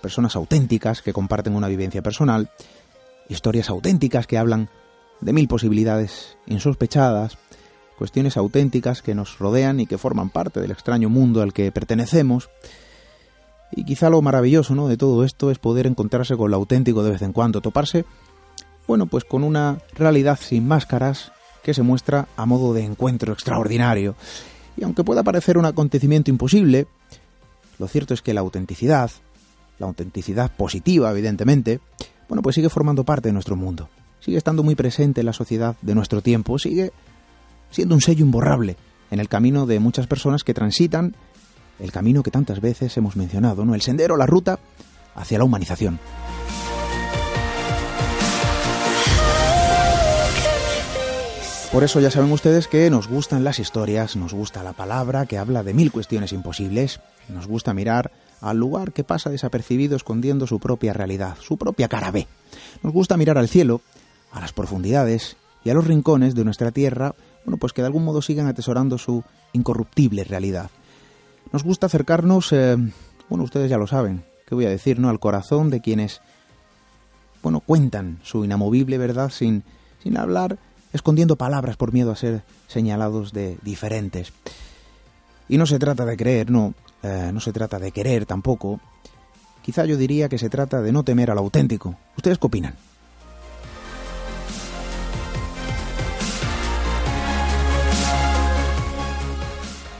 personas auténticas que comparten una vivencia personal, historias auténticas que hablan de mil posibilidades insospechadas, cuestiones auténticas que nos rodean y que forman parte del extraño mundo al que pertenecemos. Y quizá lo maravilloso ¿no? de todo esto es poder encontrarse con lo auténtico de vez en cuando, toparse, bueno, pues con una realidad sin máscaras que se muestra a modo de encuentro extraordinario. Y aunque pueda parecer un acontecimiento imposible, lo cierto es que la autenticidad, la autenticidad positiva, evidentemente, bueno, pues sigue formando parte de nuestro mundo, sigue estando muy presente en la sociedad de nuestro tiempo, sigue siendo un sello imborrable en el camino de muchas personas que transitan el camino que tantas veces hemos mencionado, ¿no? El sendero, la ruta hacia la humanización. Por eso ya saben ustedes que nos gustan las historias, nos gusta la palabra que habla de mil cuestiones imposibles, nos gusta mirar al lugar que pasa desapercibido escondiendo su propia realidad, su propia cara B. Nos gusta mirar al cielo, a las profundidades y a los rincones de nuestra tierra, bueno, pues que de algún modo sigan atesorando su incorruptible realidad. Nos gusta acercarnos, eh, bueno, ustedes ya lo saben, ¿qué voy a decir, no? Al corazón de quienes, bueno, cuentan su inamovible verdad sin, sin hablar escondiendo palabras por miedo a ser señalados de diferentes. Y no se trata de creer, no, eh, no se trata de querer tampoco. Quizá yo diría que se trata de no temer al auténtico. ¿Ustedes qué opinan?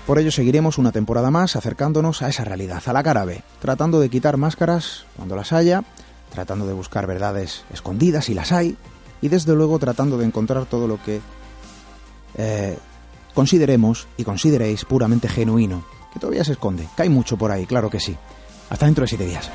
Por ello seguiremos una temporada más acercándonos a esa realidad, a la cara B, tratando de quitar máscaras cuando las haya, tratando de buscar verdades escondidas si las hay, y desde luego tratando de encontrar todo lo que eh, consideremos y consideréis puramente genuino, que todavía se esconde, que hay mucho por ahí, claro que sí. Hasta dentro de siete días.